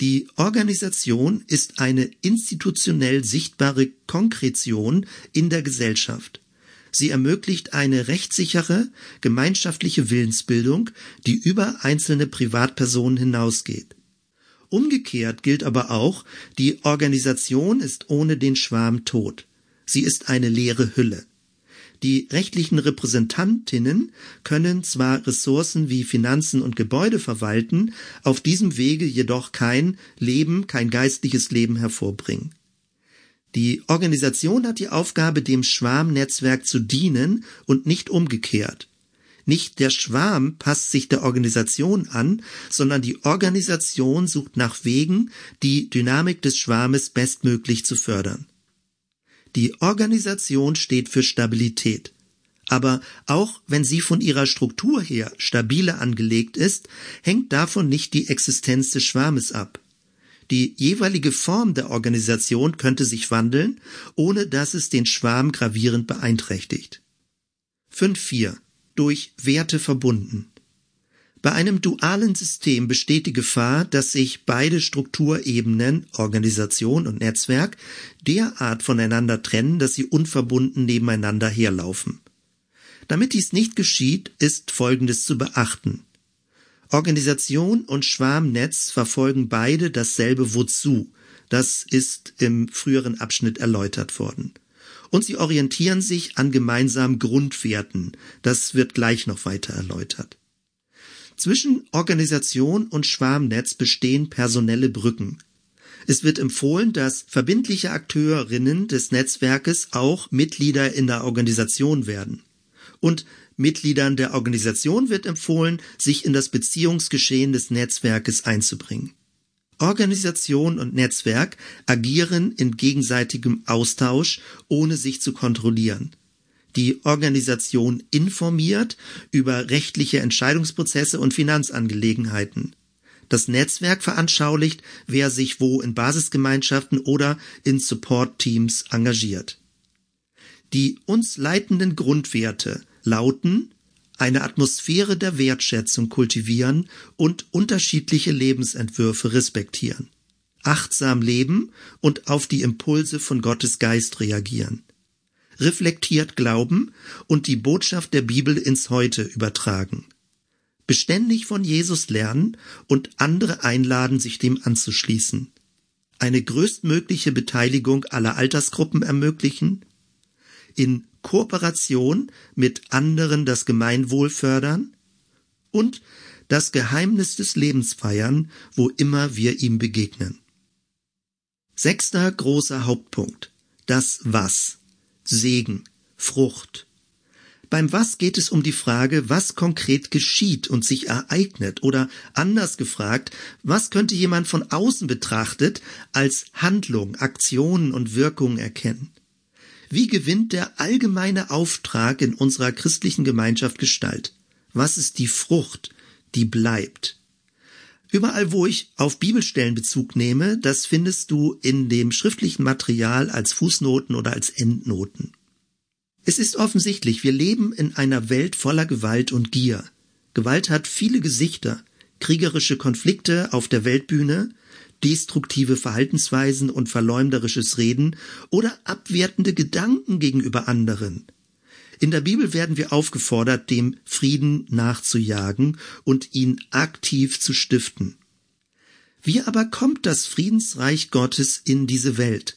Die Organisation ist eine institutionell sichtbare Konkretion in der Gesellschaft. Sie ermöglicht eine rechtssichere, gemeinschaftliche Willensbildung, die über einzelne Privatpersonen hinausgeht. Umgekehrt gilt aber auch, die Organisation ist ohne den Schwarm tot. Sie ist eine leere Hülle. Die rechtlichen Repräsentantinnen können zwar Ressourcen wie Finanzen und Gebäude verwalten, auf diesem Wege jedoch kein Leben, kein geistliches Leben hervorbringen. Die Organisation hat die Aufgabe, dem Schwarmnetzwerk zu dienen und nicht umgekehrt. Nicht der Schwarm passt sich der Organisation an, sondern die Organisation sucht nach Wegen, die Dynamik des Schwarmes bestmöglich zu fördern. Die Organisation steht für Stabilität. Aber auch wenn sie von ihrer Struktur her stabile angelegt ist, hängt davon nicht die Existenz des Schwarmes ab. Die jeweilige Form der Organisation könnte sich wandeln, ohne dass es den Schwarm gravierend beeinträchtigt. 5.4. Durch Werte verbunden. Bei einem dualen System besteht die Gefahr, dass sich beide Strukturebenen, Organisation und Netzwerk, derart voneinander trennen, dass sie unverbunden nebeneinander herlaufen. Damit dies nicht geschieht, ist Folgendes zu beachten. Organisation und Schwarmnetz verfolgen beide dasselbe Wozu. Das ist im früheren Abschnitt erläutert worden. Und sie orientieren sich an gemeinsamen Grundwerten. Das wird gleich noch weiter erläutert. Zwischen Organisation und Schwarmnetz bestehen personelle Brücken. Es wird empfohlen, dass verbindliche Akteurinnen des Netzwerkes auch Mitglieder in der Organisation werden. Und Mitgliedern der Organisation wird empfohlen, sich in das Beziehungsgeschehen des Netzwerkes einzubringen. Organisation und Netzwerk agieren in gegenseitigem Austausch, ohne sich zu kontrollieren. Die Organisation informiert über rechtliche Entscheidungsprozesse und Finanzangelegenheiten. Das Netzwerk veranschaulicht, wer sich wo in Basisgemeinschaften oder in Support-Teams engagiert. Die uns leitenden Grundwerte lauten eine Atmosphäre der Wertschätzung kultivieren und unterschiedliche Lebensentwürfe respektieren, achtsam leben und auf die Impulse von Gottes Geist reagieren, reflektiert glauben und die Botschaft der Bibel ins Heute übertragen, beständig von Jesus lernen und andere einladen, sich dem anzuschließen, eine größtmögliche Beteiligung aller Altersgruppen ermöglichen, in Kooperation mit anderen das Gemeinwohl fördern und das Geheimnis des Lebens feiern, wo immer wir ihm begegnen. Sechster großer Hauptpunkt. Das Was. Segen, Frucht. Beim Was geht es um die Frage, was konkret geschieht und sich ereignet oder anders gefragt, was könnte jemand von außen betrachtet als Handlung, Aktionen und Wirkungen erkennen. Wie gewinnt der allgemeine Auftrag in unserer christlichen Gemeinschaft Gestalt? Was ist die Frucht, die bleibt? Überall, wo ich auf Bibelstellen Bezug nehme, das findest du in dem schriftlichen Material als Fußnoten oder als Endnoten. Es ist offensichtlich, wir leben in einer Welt voller Gewalt und Gier. Gewalt hat viele Gesichter, kriegerische Konflikte auf der Weltbühne, destruktive Verhaltensweisen und verleumderisches Reden oder abwertende Gedanken gegenüber anderen. In der Bibel werden wir aufgefordert, dem Frieden nachzujagen und ihn aktiv zu stiften. Wie aber kommt das Friedensreich Gottes in diese Welt?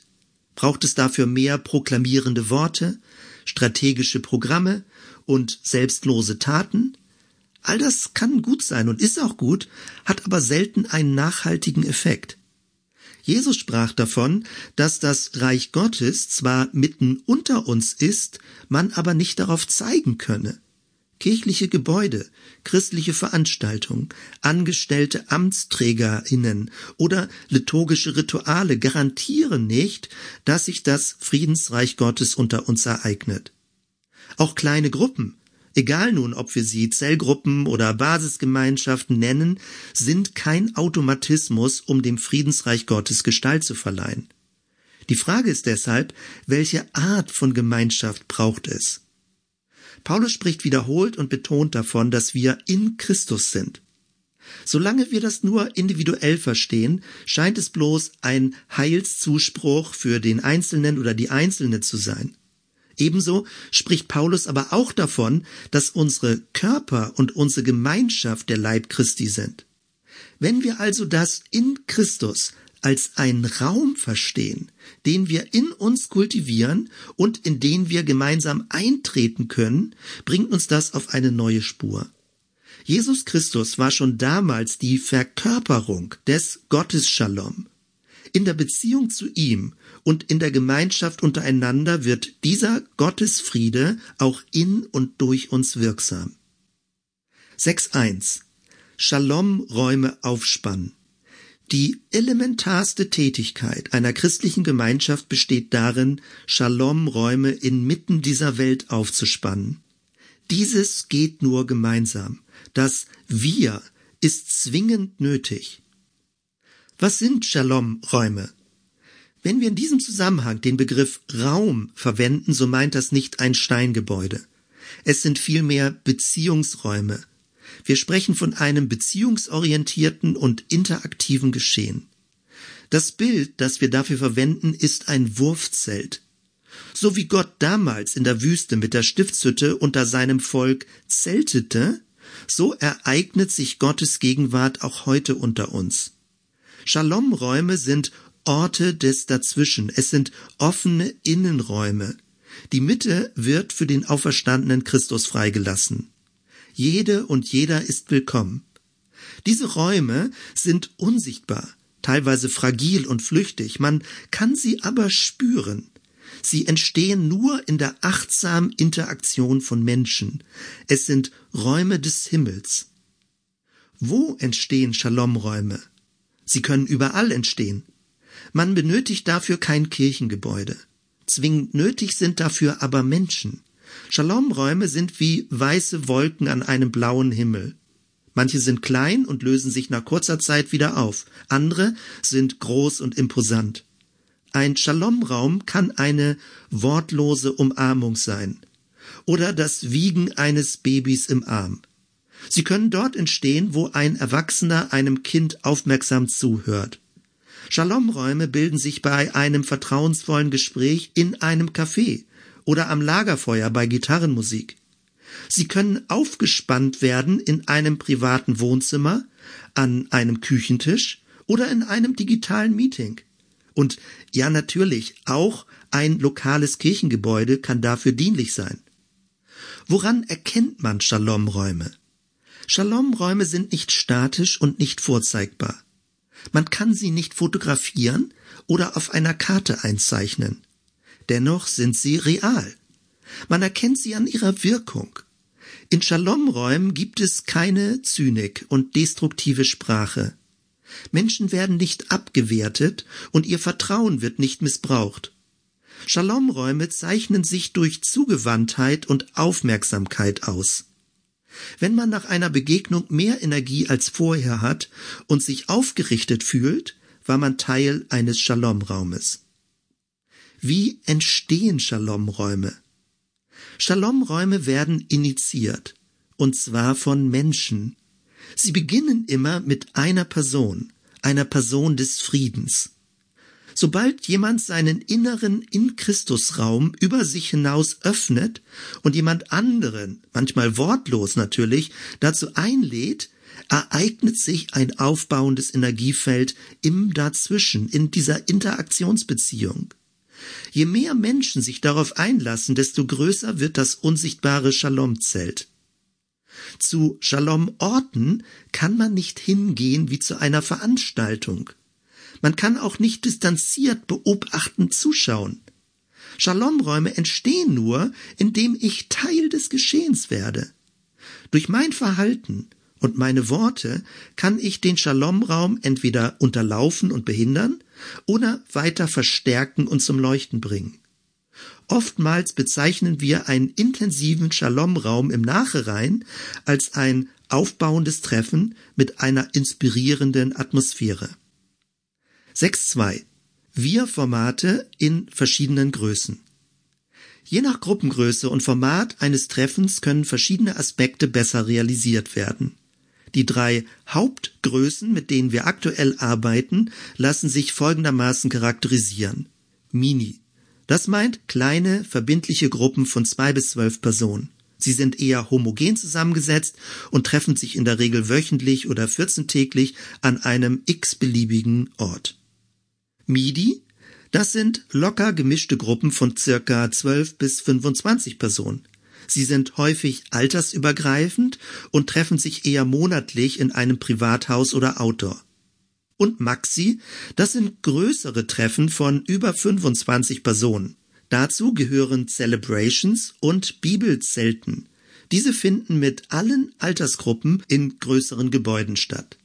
Braucht es dafür mehr proklamierende Worte, strategische Programme und selbstlose Taten? All das kann gut sein und ist auch gut, hat aber selten einen nachhaltigen Effekt. Jesus sprach davon, dass das Reich Gottes zwar mitten unter uns ist, man aber nicht darauf zeigen könne. Kirchliche Gebäude, christliche Veranstaltungen, angestellte Amtsträgerinnen oder liturgische Rituale garantieren nicht, dass sich das Friedensreich Gottes unter uns ereignet. Auch kleine Gruppen, egal nun, ob wir sie Zellgruppen oder Basisgemeinschaften nennen, sind kein Automatismus, um dem Friedensreich Gottes Gestalt zu verleihen. Die Frage ist deshalb, welche Art von Gemeinschaft braucht es? Paulus spricht wiederholt und betont davon, dass wir in Christus sind. Solange wir das nur individuell verstehen, scheint es bloß ein Heilszuspruch für den Einzelnen oder die Einzelne zu sein. Ebenso spricht Paulus aber auch davon, dass unsere Körper und unsere Gemeinschaft der Leib Christi sind. Wenn wir also das in Christus als einen Raum verstehen, den wir in uns kultivieren und in den wir gemeinsam eintreten können, bringt uns das auf eine neue Spur. Jesus Christus war schon damals die Verkörperung des Gottes Shalom. In der Beziehung zu ihm und in der Gemeinschaft untereinander wird dieser Gottesfriede auch in und durch uns wirksam. 6.1 Shalom-Räume aufspannen. Die elementarste Tätigkeit einer christlichen Gemeinschaft besteht darin, Shalom-Räume inmitten dieser Welt aufzuspannen. Dieses geht nur gemeinsam. Das Wir ist zwingend nötig. Was sind Shalom-Räume? Wenn wir in diesem Zusammenhang den Begriff Raum verwenden, so meint das nicht ein Steingebäude. Es sind vielmehr Beziehungsräume. Wir sprechen von einem beziehungsorientierten und interaktiven Geschehen. Das Bild, das wir dafür verwenden, ist ein Wurfzelt. So wie Gott damals in der Wüste mit der Stiftshütte unter seinem Volk zeltete, so ereignet sich Gottes Gegenwart auch heute unter uns. Shalom-Räume sind Orte des Dazwischen. Es sind offene Innenräume. Die Mitte wird für den auferstandenen Christus freigelassen. Jede und jeder ist willkommen. Diese Räume sind unsichtbar, teilweise fragil und flüchtig, man kann sie aber spüren. Sie entstehen nur in der achtsamen Interaktion von Menschen. Es sind Räume des Himmels. Wo entstehen Shalomräume? Sie können überall entstehen. Man benötigt dafür kein Kirchengebäude. Zwingend nötig sind dafür aber Menschen. Shalomräume sind wie weiße Wolken an einem blauen Himmel. Manche sind klein und lösen sich nach kurzer Zeit wieder auf. Andere sind groß und imposant. Ein Shalomraum kann eine wortlose Umarmung sein oder das Wiegen eines Babys im Arm. Sie können dort entstehen, wo ein Erwachsener einem Kind aufmerksam zuhört. Shalomräume bilden sich bei einem vertrauensvollen Gespräch in einem Café oder am Lagerfeuer bei Gitarrenmusik. Sie können aufgespannt werden in einem privaten Wohnzimmer, an einem Küchentisch oder in einem digitalen Meeting. Und ja, natürlich, auch ein lokales Kirchengebäude kann dafür dienlich sein. Woran erkennt man Shalomräume? Shalomräume sind nicht statisch und nicht vorzeigbar. Man kann sie nicht fotografieren oder auf einer Karte einzeichnen. Dennoch sind sie real. Man erkennt sie an ihrer Wirkung. In Shalomräumen gibt es keine Zynik und destruktive Sprache. Menschen werden nicht abgewertet und ihr Vertrauen wird nicht missbraucht. Shalomräume zeichnen sich durch Zugewandtheit und Aufmerksamkeit aus. Wenn man nach einer Begegnung mehr Energie als vorher hat und sich aufgerichtet fühlt, war man Teil eines Shalomraumes. Wie entstehen Shalomräume? Shalomräume werden initiiert, und zwar von Menschen. Sie beginnen immer mit einer Person, einer Person des Friedens. Sobald jemand seinen inneren in Christusraum über sich hinaus öffnet und jemand anderen, manchmal wortlos natürlich, dazu einlädt, ereignet sich ein aufbauendes Energiefeld im Dazwischen, in dieser Interaktionsbeziehung. Je mehr Menschen sich darauf einlassen, desto größer wird das unsichtbare Shalom-Zelt. Zu Shalom-Orten kann man nicht hingehen wie zu einer Veranstaltung. Man kann auch nicht distanziert beobachtend zuschauen. Shalom-Räume entstehen nur, indem ich Teil des Geschehens werde. Durch mein Verhalten und meine Worte kann ich den Shalom-Raum entweder unterlaufen und behindern oder weiter verstärken und zum Leuchten bringen. Oftmals bezeichnen wir einen intensiven Shalom-Raum im Nachhinein als ein aufbauendes Treffen mit einer inspirierenden Atmosphäre. 6.2 Wir-Formate in verschiedenen Größen. Je nach Gruppengröße und Format eines Treffens können verschiedene Aspekte besser realisiert werden. Die drei Hauptgrößen, mit denen wir aktuell arbeiten, lassen sich folgendermaßen charakterisieren. Mini. Das meint kleine, verbindliche Gruppen von zwei bis zwölf Personen. Sie sind eher homogen zusammengesetzt und treffen sich in der Regel wöchentlich oder vierzehntäglich an einem x-beliebigen Ort. MIDI, das sind locker gemischte Gruppen von circa 12 bis 25 Personen. Sie sind häufig altersübergreifend und treffen sich eher monatlich in einem Privathaus oder Outdoor. Und Maxi, das sind größere Treffen von über 25 Personen. Dazu gehören Celebrations und Bibelzelten. Diese finden mit allen Altersgruppen in größeren Gebäuden statt.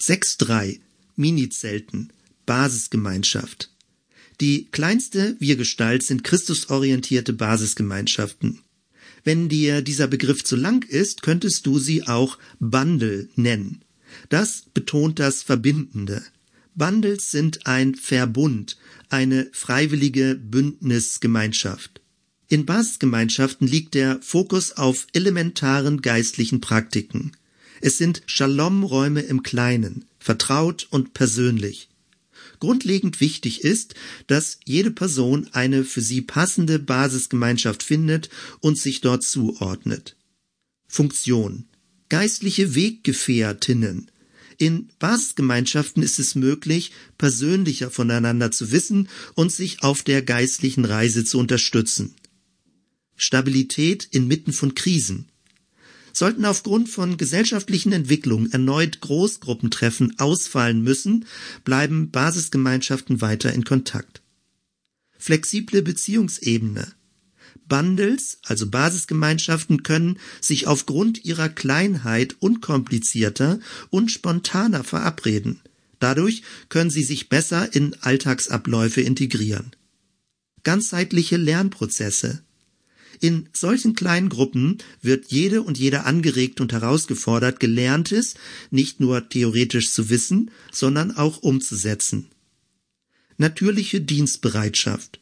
6.3 Mini-Zelten Basisgemeinschaft. Die kleinste Wir-Gestalt sind christusorientierte Basisgemeinschaften. Wenn dir dieser Begriff zu lang ist, könntest du sie auch Bundle nennen. Das betont das Verbindende. Bundles sind ein Verbund, eine freiwillige Bündnisgemeinschaft. In Basisgemeinschaften liegt der Fokus auf elementaren geistlichen Praktiken. Es sind Shalom-Räume im Kleinen, vertraut und persönlich. Grundlegend wichtig ist, dass jede Person eine für sie passende Basisgemeinschaft findet und sich dort zuordnet. Funktion. Geistliche Weggefährtinnen. In Basisgemeinschaften ist es möglich, persönlicher voneinander zu wissen und sich auf der geistlichen Reise zu unterstützen. Stabilität inmitten von Krisen. Sollten aufgrund von gesellschaftlichen Entwicklungen erneut Großgruppentreffen ausfallen müssen, bleiben Basisgemeinschaften weiter in Kontakt. Flexible Beziehungsebene. Bundles, also Basisgemeinschaften, können sich aufgrund ihrer Kleinheit unkomplizierter und spontaner verabreden. Dadurch können sie sich besser in Alltagsabläufe integrieren. Ganzheitliche Lernprozesse. In solchen kleinen Gruppen wird jede und jeder angeregt und herausgefordert, Gelerntes nicht nur theoretisch zu wissen, sondern auch umzusetzen. Natürliche Dienstbereitschaft.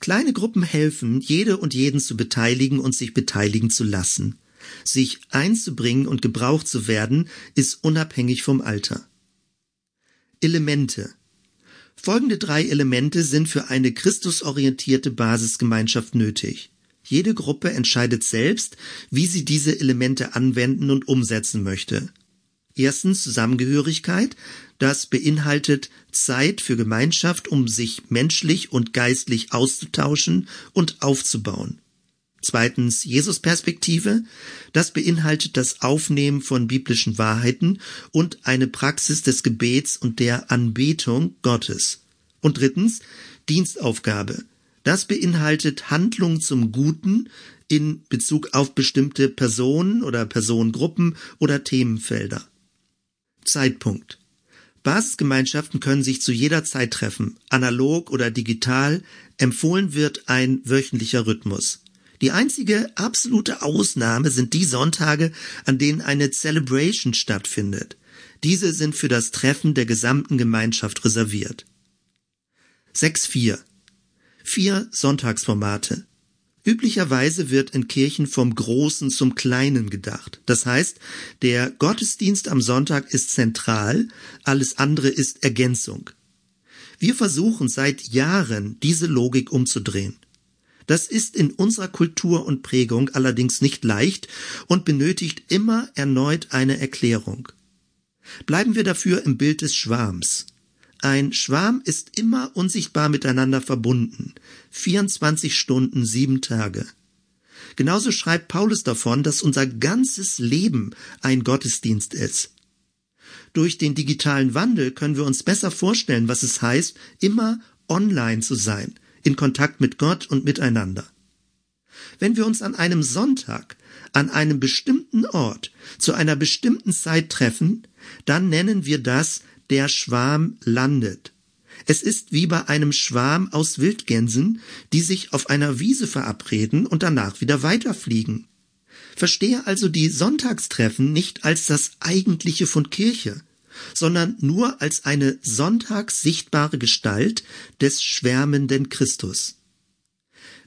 Kleine Gruppen helfen, jede und jeden zu beteiligen und sich beteiligen zu lassen. Sich einzubringen und gebraucht zu werden, ist unabhängig vom Alter. Elemente. Folgende drei Elemente sind für eine christusorientierte Basisgemeinschaft nötig. Jede Gruppe entscheidet selbst, wie sie diese Elemente anwenden und umsetzen möchte. Erstens Zusammengehörigkeit, das beinhaltet Zeit für Gemeinschaft, um sich menschlich und geistlich auszutauschen und aufzubauen. Zweitens Jesus-Perspektive. Das beinhaltet das Aufnehmen von biblischen Wahrheiten und eine Praxis des Gebets und der Anbetung Gottes. Und drittens Dienstaufgabe. Das beinhaltet Handlung zum Guten in Bezug auf bestimmte Personen oder Personengruppen oder Themenfelder. Zeitpunkt. Basisgemeinschaften können sich zu jeder Zeit treffen, analog oder digital. Empfohlen wird ein wöchentlicher Rhythmus. Die einzige absolute Ausnahme sind die Sonntage, an denen eine Celebration stattfindet. Diese sind für das Treffen der gesamten Gemeinschaft reserviert. 6.4 Vier Sonntagsformate. Üblicherweise wird in Kirchen vom Großen zum Kleinen gedacht. Das heißt, der Gottesdienst am Sonntag ist zentral, alles andere ist Ergänzung. Wir versuchen seit Jahren, diese Logik umzudrehen. Das ist in unserer Kultur und Prägung allerdings nicht leicht und benötigt immer erneut eine Erklärung. Bleiben wir dafür im Bild des Schwarms. Ein Schwarm ist immer unsichtbar miteinander verbunden. 24 Stunden, sieben Tage. Genauso schreibt Paulus davon, dass unser ganzes Leben ein Gottesdienst ist. Durch den digitalen Wandel können wir uns besser vorstellen, was es heißt, immer online zu sein, in Kontakt mit Gott und miteinander. Wenn wir uns an einem Sonntag an einem bestimmten Ort zu einer bestimmten Zeit treffen, dann nennen wir das der Schwarm landet. Es ist wie bei einem Schwarm aus Wildgänsen, die sich auf einer Wiese verabreden und danach wieder weiterfliegen. Verstehe also die Sonntagstreffen nicht als das eigentliche von Kirche, sondern nur als eine sonntags sichtbare Gestalt des schwärmenden Christus.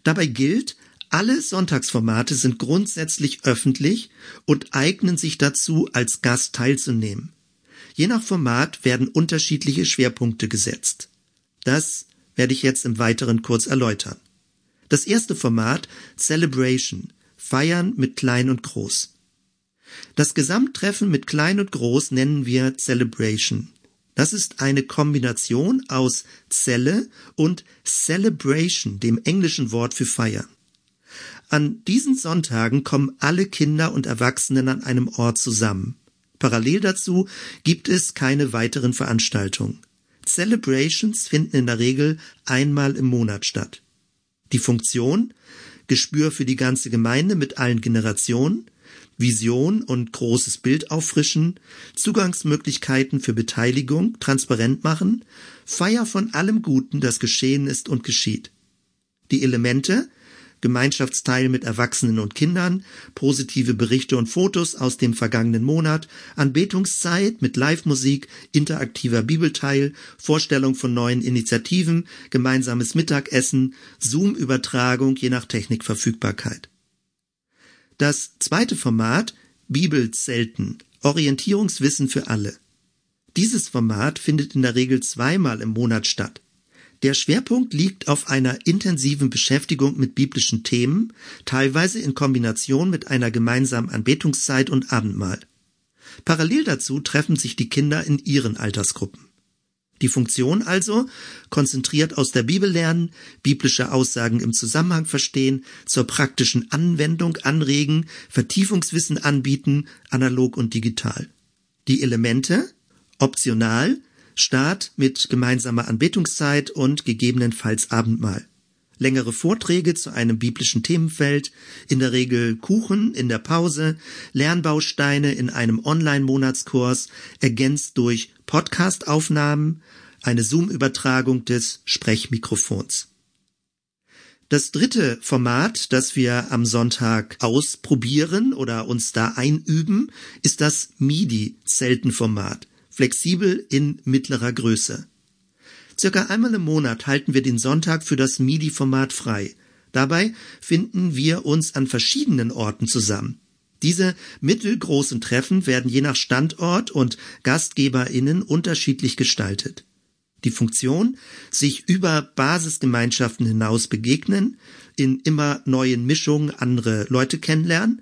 Dabei gilt, alle Sonntagsformate sind grundsätzlich öffentlich und eignen sich dazu, als Gast teilzunehmen. Je nach Format werden unterschiedliche Schwerpunkte gesetzt. Das werde ich jetzt im Weiteren kurz erläutern. Das erste Format Celebration Feiern mit Klein und Groß. Das Gesamttreffen mit Klein und Groß nennen wir Celebration. Das ist eine Kombination aus Zelle und Celebration, dem englischen Wort für feiern. An diesen Sonntagen kommen alle Kinder und Erwachsenen an einem Ort zusammen. Parallel dazu gibt es keine weiteren Veranstaltungen. Celebrations finden in der Regel einmal im Monat statt. Die Funktion Gespür für die ganze Gemeinde mit allen Generationen, Vision und großes Bild auffrischen, Zugangsmöglichkeiten für Beteiligung transparent machen, Feier von allem Guten, das geschehen ist und geschieht. Die Elemente Gemeinschaftsteil mit Erwachsenen und Kindern, positive Berichte und Fotos aus dem vergangenen Monat, Anbetungszeit mit Live-Musik, interaktiver Bibelteil, Vorstellung von neuen Initiativen, gemeinsames Mittagessen, Zoom-Übertragung je nach Technikverfügbarkeit. Das zweite Format Bibelzelten, Orientierungswissen für alle. Dieses Format findet in der Regel zweimal im Monat statt. Der Schwerpunkt liegt auf einer intensiven Beschäftigung mit biblischen Themen, teilweise in Kombination mit einer gemeinsamen Anbetungszeit und Abendmahl. Parallel dazu treffen sich die Kinder in ihren Altersgruppen. Die Funktion also konzentriert aus der Bibel lernen, biblische Aussagen im Zusammenhang verstehen, zur praktischen Anwendung anregen, Vertiefungswissen anbieten, analog und digital. Die Elemente optional Start mit gemeinsamer Anbetungszeit und gegebenenfalls Abendmahl. längere Vorträge zu einem biblischen Themenfeld, in der Regel Kuchen in der Pause, Lernbausteine in einem Online-Monatskurs, ergänzt durch Podcast-Aufnahmen, eine Zoom-Übertragung des Sprechmikrofons. Das dritte Format, das wir am Sonntag ausprobieren oder uns da einüben, ist das MIDI-Zeltenformat, flexibel in mittlerer Größe. Circa einmal im Monat halten wir den Sonntag für das MIDI-Format frei. Dabei finden wir uns an verschiedenen Orten zusammen. Diese mittelgroßen Treffen werden je nach Standort und GastgeberInnen unterschiedlich gestaltet. Die Funktion, sich über Basisgemeinschaften hinaus begegnen, in immer neuen Mischungen andere Leute kennenlernen,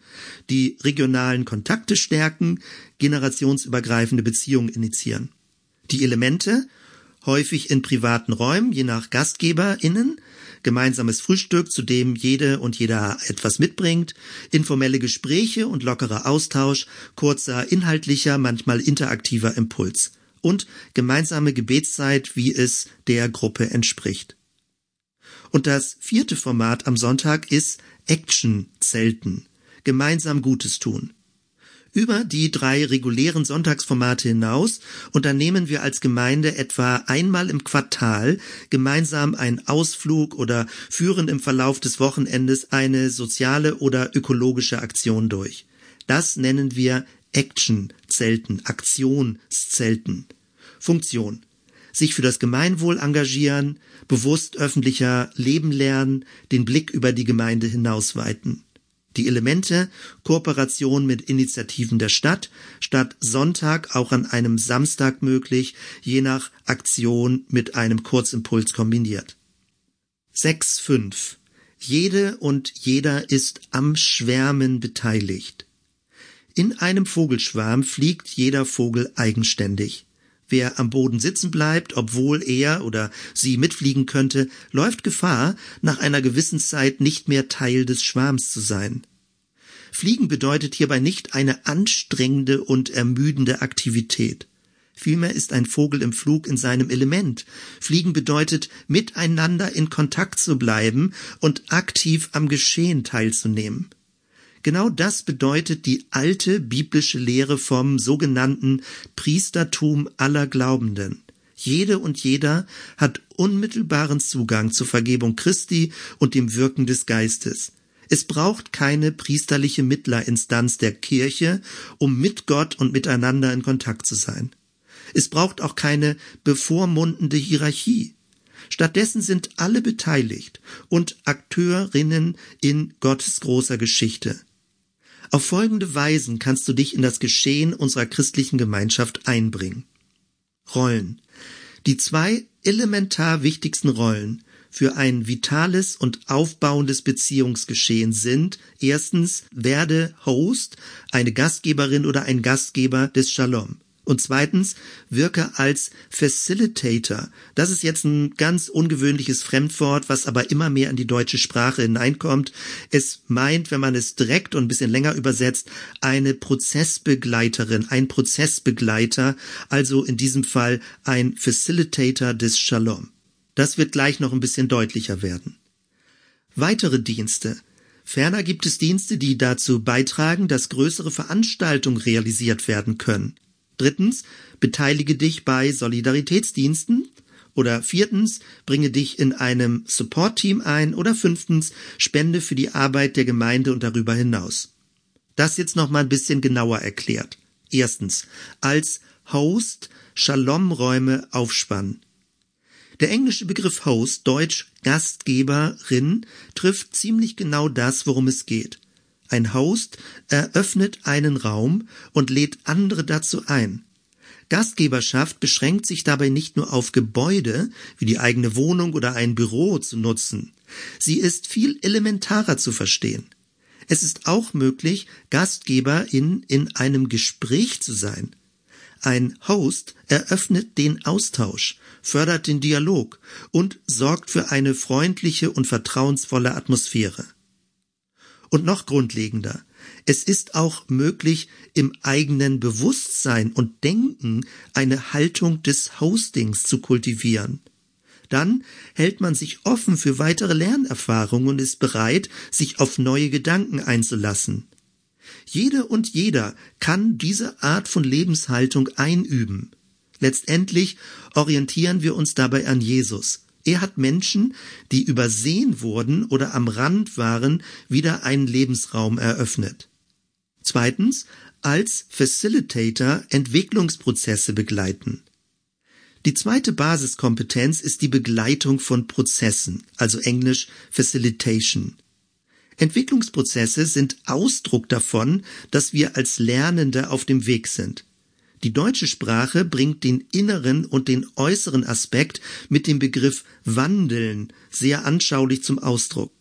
die regionalen Kontakte stärken, generationsübergreifende Beziehungen initiieren. Die Elemente, häufig in privaten Räumen, je nach GastgeberInnen, gemeinsames Frühstück, zu dem jede und jeder etwas mitbringt, informelle Gespräche und lockerer Austausch, kurzer inhaltlicher, manchmal interaktiver Impuls und gemeinsame Gebetszeit, wie es der Gruppe entspricht. Und das vierte Format am Sonntag ist Action-Zelten. Gemeinsam Gutes tun. Über die drei regulären Sonntagsformate hinaus unternehmen wir als Gemeinde etwa einmal im Quartal gemeinsam einen Ausflug oder führen im Verlauf des Wochenendes eine soziale oder ökologische Aktion durch. Das nennen wir Action-Zelten, Aktionszelten. Funktion. Sich für das Gemeinwohl engagieren, bewusst öffentlicher Leben lernen, den Blick über die Gemeinde hinausweiten. Die Elemente Kooperation mit Initiativen der Stadt, statt Sonntag auch an einem Samstag möglich, je nach Aktion mit einem Kurzimpuls kombiniert. 6.5. Jede und jeder ist am Schwärmen beteiligt. In einem Vogelschwarm fliegt jeder Vogel eigenständig. Wer am Boden sitzen bleibt, obwohl er oder sie mitfliegen könnte, läuft Gefahr, nach einer gewissen Zeit nicht mehr Teil des Schwarms zu sein. Fliegen bedeutet hierbei nicht eine anstrengende und ermüdende Aktivität. Vielmehr ist ein Vogel im Flug in seinem Element. Fliegen bedeutet, miteinander in Kontakt zu bleiben und aktiv am Geschehen teilzunehmen. Genau das bedeutet die alte biblische Lehre vom sogenannten Priestertum aller Glaubenden. Jede und jeder hat unmittelbaren Zugang zur Vergebung Christi und dem Wirken des Geistes. Es braucht keine priesterliche Mittlerinstanz der Kirche, um mit Gott und miteinander in Kontakt zu sein. Es braucht auch keine bevormundende Hierarchie. Stattdessen sind alle beteiligt und Akteurinnen in Gottes großer Geschichte. Auf folgende Weisen kannst du dich in das Geschehen unserer christlichen Gemeinschaft einbringen. Rollen. Die zwei elementar wichtigsten Rollen für ein vitales und aufbauendes Beziehungsgeschehen sind erstens werde Host, eine Gastgeberin oder ein Gastgeber des Shalom. Und zweitens, wirke als Facilitator. Das ist jetzt ein ganz ungewöhnliches Fremdwort, was aber immer mehr in die deutsche Sprache hineinkommt. Es meint, wenn man es direkt und ein bisschen länger übersetzt, eine Prozessbegleiterin, ein Prozessbegleiter, also in diesem Fall ein Facilitator des Shalom. Das wird gleich noch ein bisschen deutlicher werden. Weitere Dienste. Ferner gibt es Dienste, die dazu beitragen, dass größere Veranstaltungen realisiert werden können. Drittens, beteilige dich bei Solidaritätsdiensten. Oder viertens, bringe dich in einem Support-Team ein. Oder fünftens, spende für die Arbeit der Gemeinde und darüber hinaus. Das jetzt noch mal ein bisschen genauer erklärt. Erstens, als Host Shalom-Räume aufspannen. Der englische Begriff Host, deutsch Gastgeberin, trifft ziemlich genau das, worum es geht. Ein Host eröffnet einen Raum und lädt andere dazu ein. Gastgeberschaft beschränkt sich dabei nicht nur auf Gebäude, wie die eigene Wohnung oder ein Büro zu nutzen. Sie ist viel elementarer zu verstehen. Es ist auch möglich, Gastgeberin in einem Gespräch zu sein. Ein Host eröffnet den Austausch, fördert den Dialog und sorgt für eine freundliche und vertrauensvolle Atmosphäre. Und noch grundlegender, es ist auch möglich, im eigenen Bewusstsein und Denken eine Haltung des Hostings zu kultivieren. Dann hält man sich offen für weitere Lernerfahrungen und ist bereit, sich auf neue Gedanken einzulassen. Jede und jeder kann diese Art von Lebenshaltung einüben. Letztendlich orientieren wir uns dabei an Jesus. Er hat Menschen, die übersehen wurden oder am Rand waren, wieder einen Lebensraum eröffnet. Zweitens, als Facilitator Entwicklungsprozesse begleiten. Die zweite Basiskompetenz ist die Begleitung von Prozessen, also englisch Facilitation. Entwicklungsprozesse sind Ausdruck davon, dass wir als Lernende auf dem Weg sind. Die deutsche Sprache bringt den inneren und den äußeren Aspekt mit dem Begriff wandeln sehr anschaulich zum Ausdruck.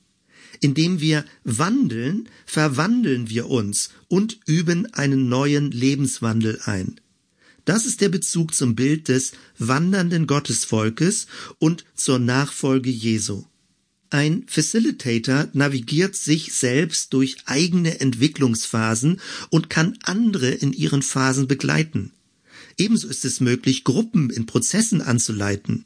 Indem wir wandeln, verwandeln wir uns und üben einen neuen Lebenswandel ein. Das ist der Bezug zum Bild des wandernden Gottesvolkes und zur Nachfolge Jesu. Ein Facilitator navigiert sich selbst durch eigene Entwicklungsphasen und kann andere in ihren Phasen begleiten. Ebenso ist es möglich, Gruppen in Prozessen anzuleiten.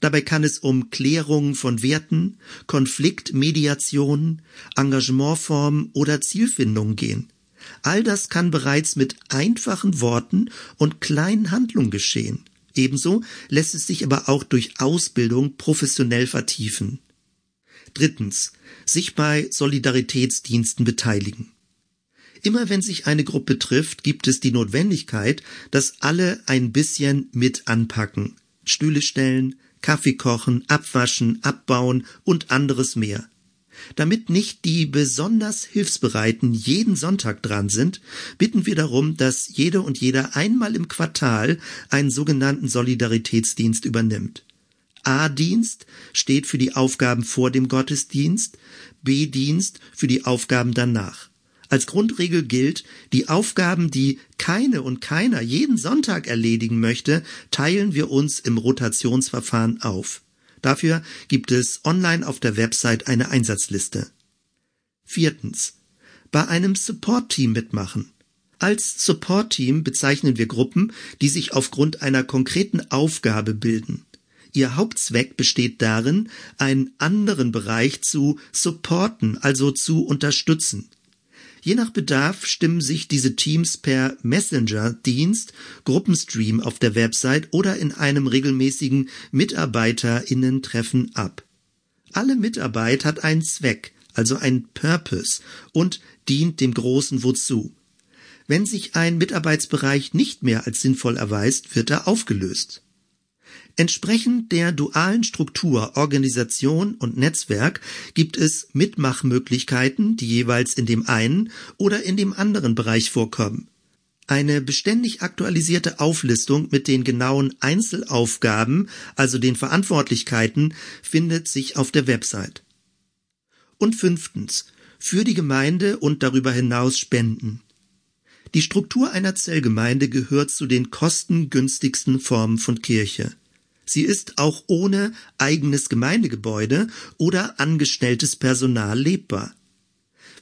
Dabei kann es um Klärung von Werten, Konfliktmediation, Engagementformen oder Zielfindung gehen. All das kann bereits mit einfachen Worten und kleinen Handlungen geschehen. Ebenso lässt es sich aber auch durch Ausbildung professionell vertiefen. Drittens. Sich bei Solidaritätsdiensten beteiligen. Immer wenn sich eine Gruppe trifft, gibt es die Notwendigkeit, dass alle ein bisschen mit anpacken. Stühle stellen, Kaffee kochen, abwaschen, abbauen und anderes mehr. Damit nicht die besonders Hilfsbereiten jeden Sonntag dran sind, bitten wir darum, dass jede und jeder einmal im Quartal einen sogenannten Solidaritätsdienst übernimmt. A-Dienst steht für die Aufgaben vor dem Gottesdienst, B-Dienst für die Aufgaben danach. Als Grundregel gilt, die Aufgaben, die keine und keiner jeden Sonntag erledigen möchte, teilen wir uns im Rotationsverfahren auf. Dafür gibt es online auf der Website eine Einsatzliste. Viertens. Bei einem Support-Team mitmachen. Als Support-Team bezeichnen wir Gruppen, die sich aufgrund einer konkreten Aufgabe bilden. Ihr Hauptzweck besteht darin, einen anderen Bereich zu supporten, also zu unterstützen. Je nach Bedarf stimmen sich diese Teams per Messenger-Dienst, Gruppenstream auf der Website oder in einem regelmäßigen MitarbeiterInnen-Treffen ab. Alle Mitarbeit hat einen Zweck, also einen Purpose und dient dem großen Wozu. Wenn sich ein Mitarbeitsbereich nicht mehr als sinnvoll erweist, wird er aufgelöst. Entsprechend der dualen Struktur Organisation und Netzwerk gibt es Mitmachmöglichkeiten, die jeweils in dem einen oder in dem anderen Bereich vorkommen. Eine beständig aktualisierte Auflistung mit den genauen Einzelaufgaben, also den Verantwortlichkeiten, findet sich auf der Website. Und fünftens. Für die Gemeinde und darüber hinaus Spenden. Die Struktur einer Zellgemeinde gehört zu den kostengünstigsten Formen von Kirche. Sie ist auch ohne eigenes Gemeindegebäude oder angestelltes Personal lebbar.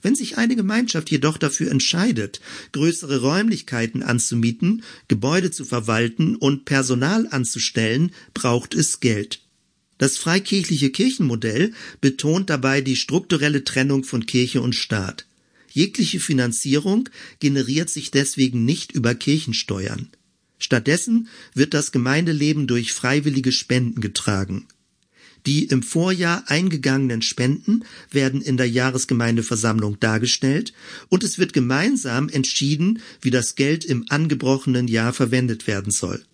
Wenn sich eine Gemeinschaft jedoch dafür entscheidet, größere Räumlichkeiten anzumieten, Gebäude zu verwalten und Personal anzustellen, braucht es Geld. Das freikirchliche Kirchenmodell betont dabei die strukturelle Trennung von Kirche und Staat. Jegliche Finanzierung generiert sich deswegen nicht über Kirchensteuern. Stattdessen wird das Gemeindeleben durch freiwillige Spenden getragen. Die im Vorjahr eingegangenen Spenden werden in der Jahresgemeindeversammlung dargestellt und es wird gemeinsam entschieden, wie das Geld im angebrochenen Jahr verwendet werden soll.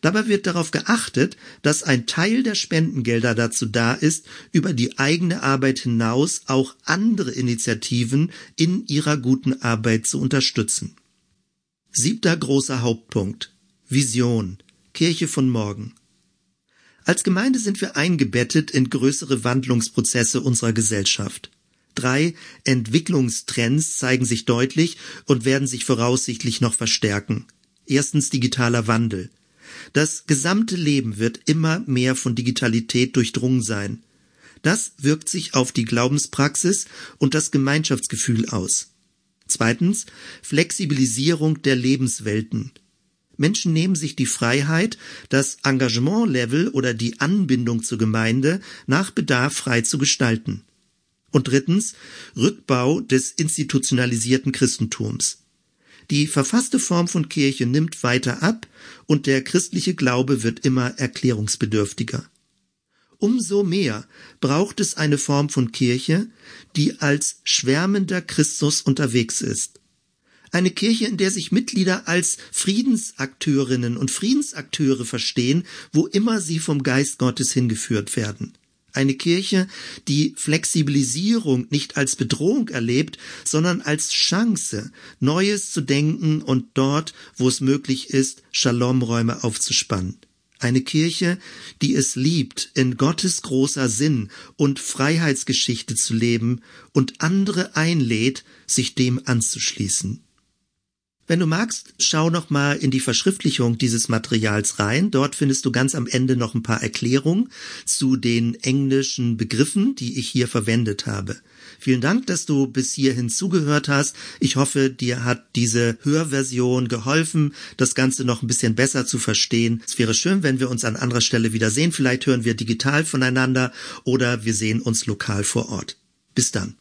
Dabei wird darauf geachtet, dass ein Teil der Spendengelder dazu da ist, über die eigene Arbeit hinaus auch andere Initiativen in ihrer guten Arbeit zu unterstützen. Siebter großer Hauptpunkt. Vision, Kirche von morgen. Als Gemeinde sind wir eingebettet in größere Wandlungsprozesse unserer Gesellschaft. Drei Entwicklungstrends zeigen sich deutlich und werden sich voraussichtlich noch verstärken. Erstens digitaler Wandel. Das gesamte Leben wird immer mehr von Digitalität durchdrungen sein. Das wirkt sich auf die Glaubenspraxis und das Gemeinschaftsgefühl aus. Zweitens Flexibilisierung der Lebenswelten. Menschen nehmen sich die Freiheit, das Engagementlevel oder die Anbindung zur Gemeinde nach Bedarf frei zu gestalten. Und drittens Rückbau des institutionalisierten Christentums. Die verfasste Form von Kirche nimmt weiter ab und der christliche Glaube wird immer erklärungsbedürftiger. Umso mehr braucht es eine Form von Kirche, die als schwärmender Christus unterwegs ist. Eine Kirche, in der sich Mitglieder als Friedensakteurinnen und Friedensakteure verstehen, wo immer sie vom Geist Gottes hingeführt werden. Eine Kirche, die Flexibilisierung nicht als Bedrohung erlebt, sondern als Chance, Neues zu denken und dort, wo es möglich ist, Shalomräume aufzuspannen. Eine Kirche, die es liebt, in Gottes großer Sinn und Freiheitsgeschichte zu leben und andere einlädt, sich dem anzuschließen. Wenn du magst, schau noch mal in die Verschriftlichung dieses Materials rein. Dort findest du ganz am Ende noch ein paar Erklärungen zu den englischen Begriffen, die ich hier verwendet habe. Vielen Dank, dass du bis hierhin zugehört hast. Ich hoffe, dir hat diese Hörversion geholfen, das Ganze noch ein bisschen besser zu verstehen. Es wäre schön, wenn wir uns an anderer Stelle wieder sehen. Vielleicht hören wir digital voneinander oder wir sehen uns lokal vor Ort. Bis dann.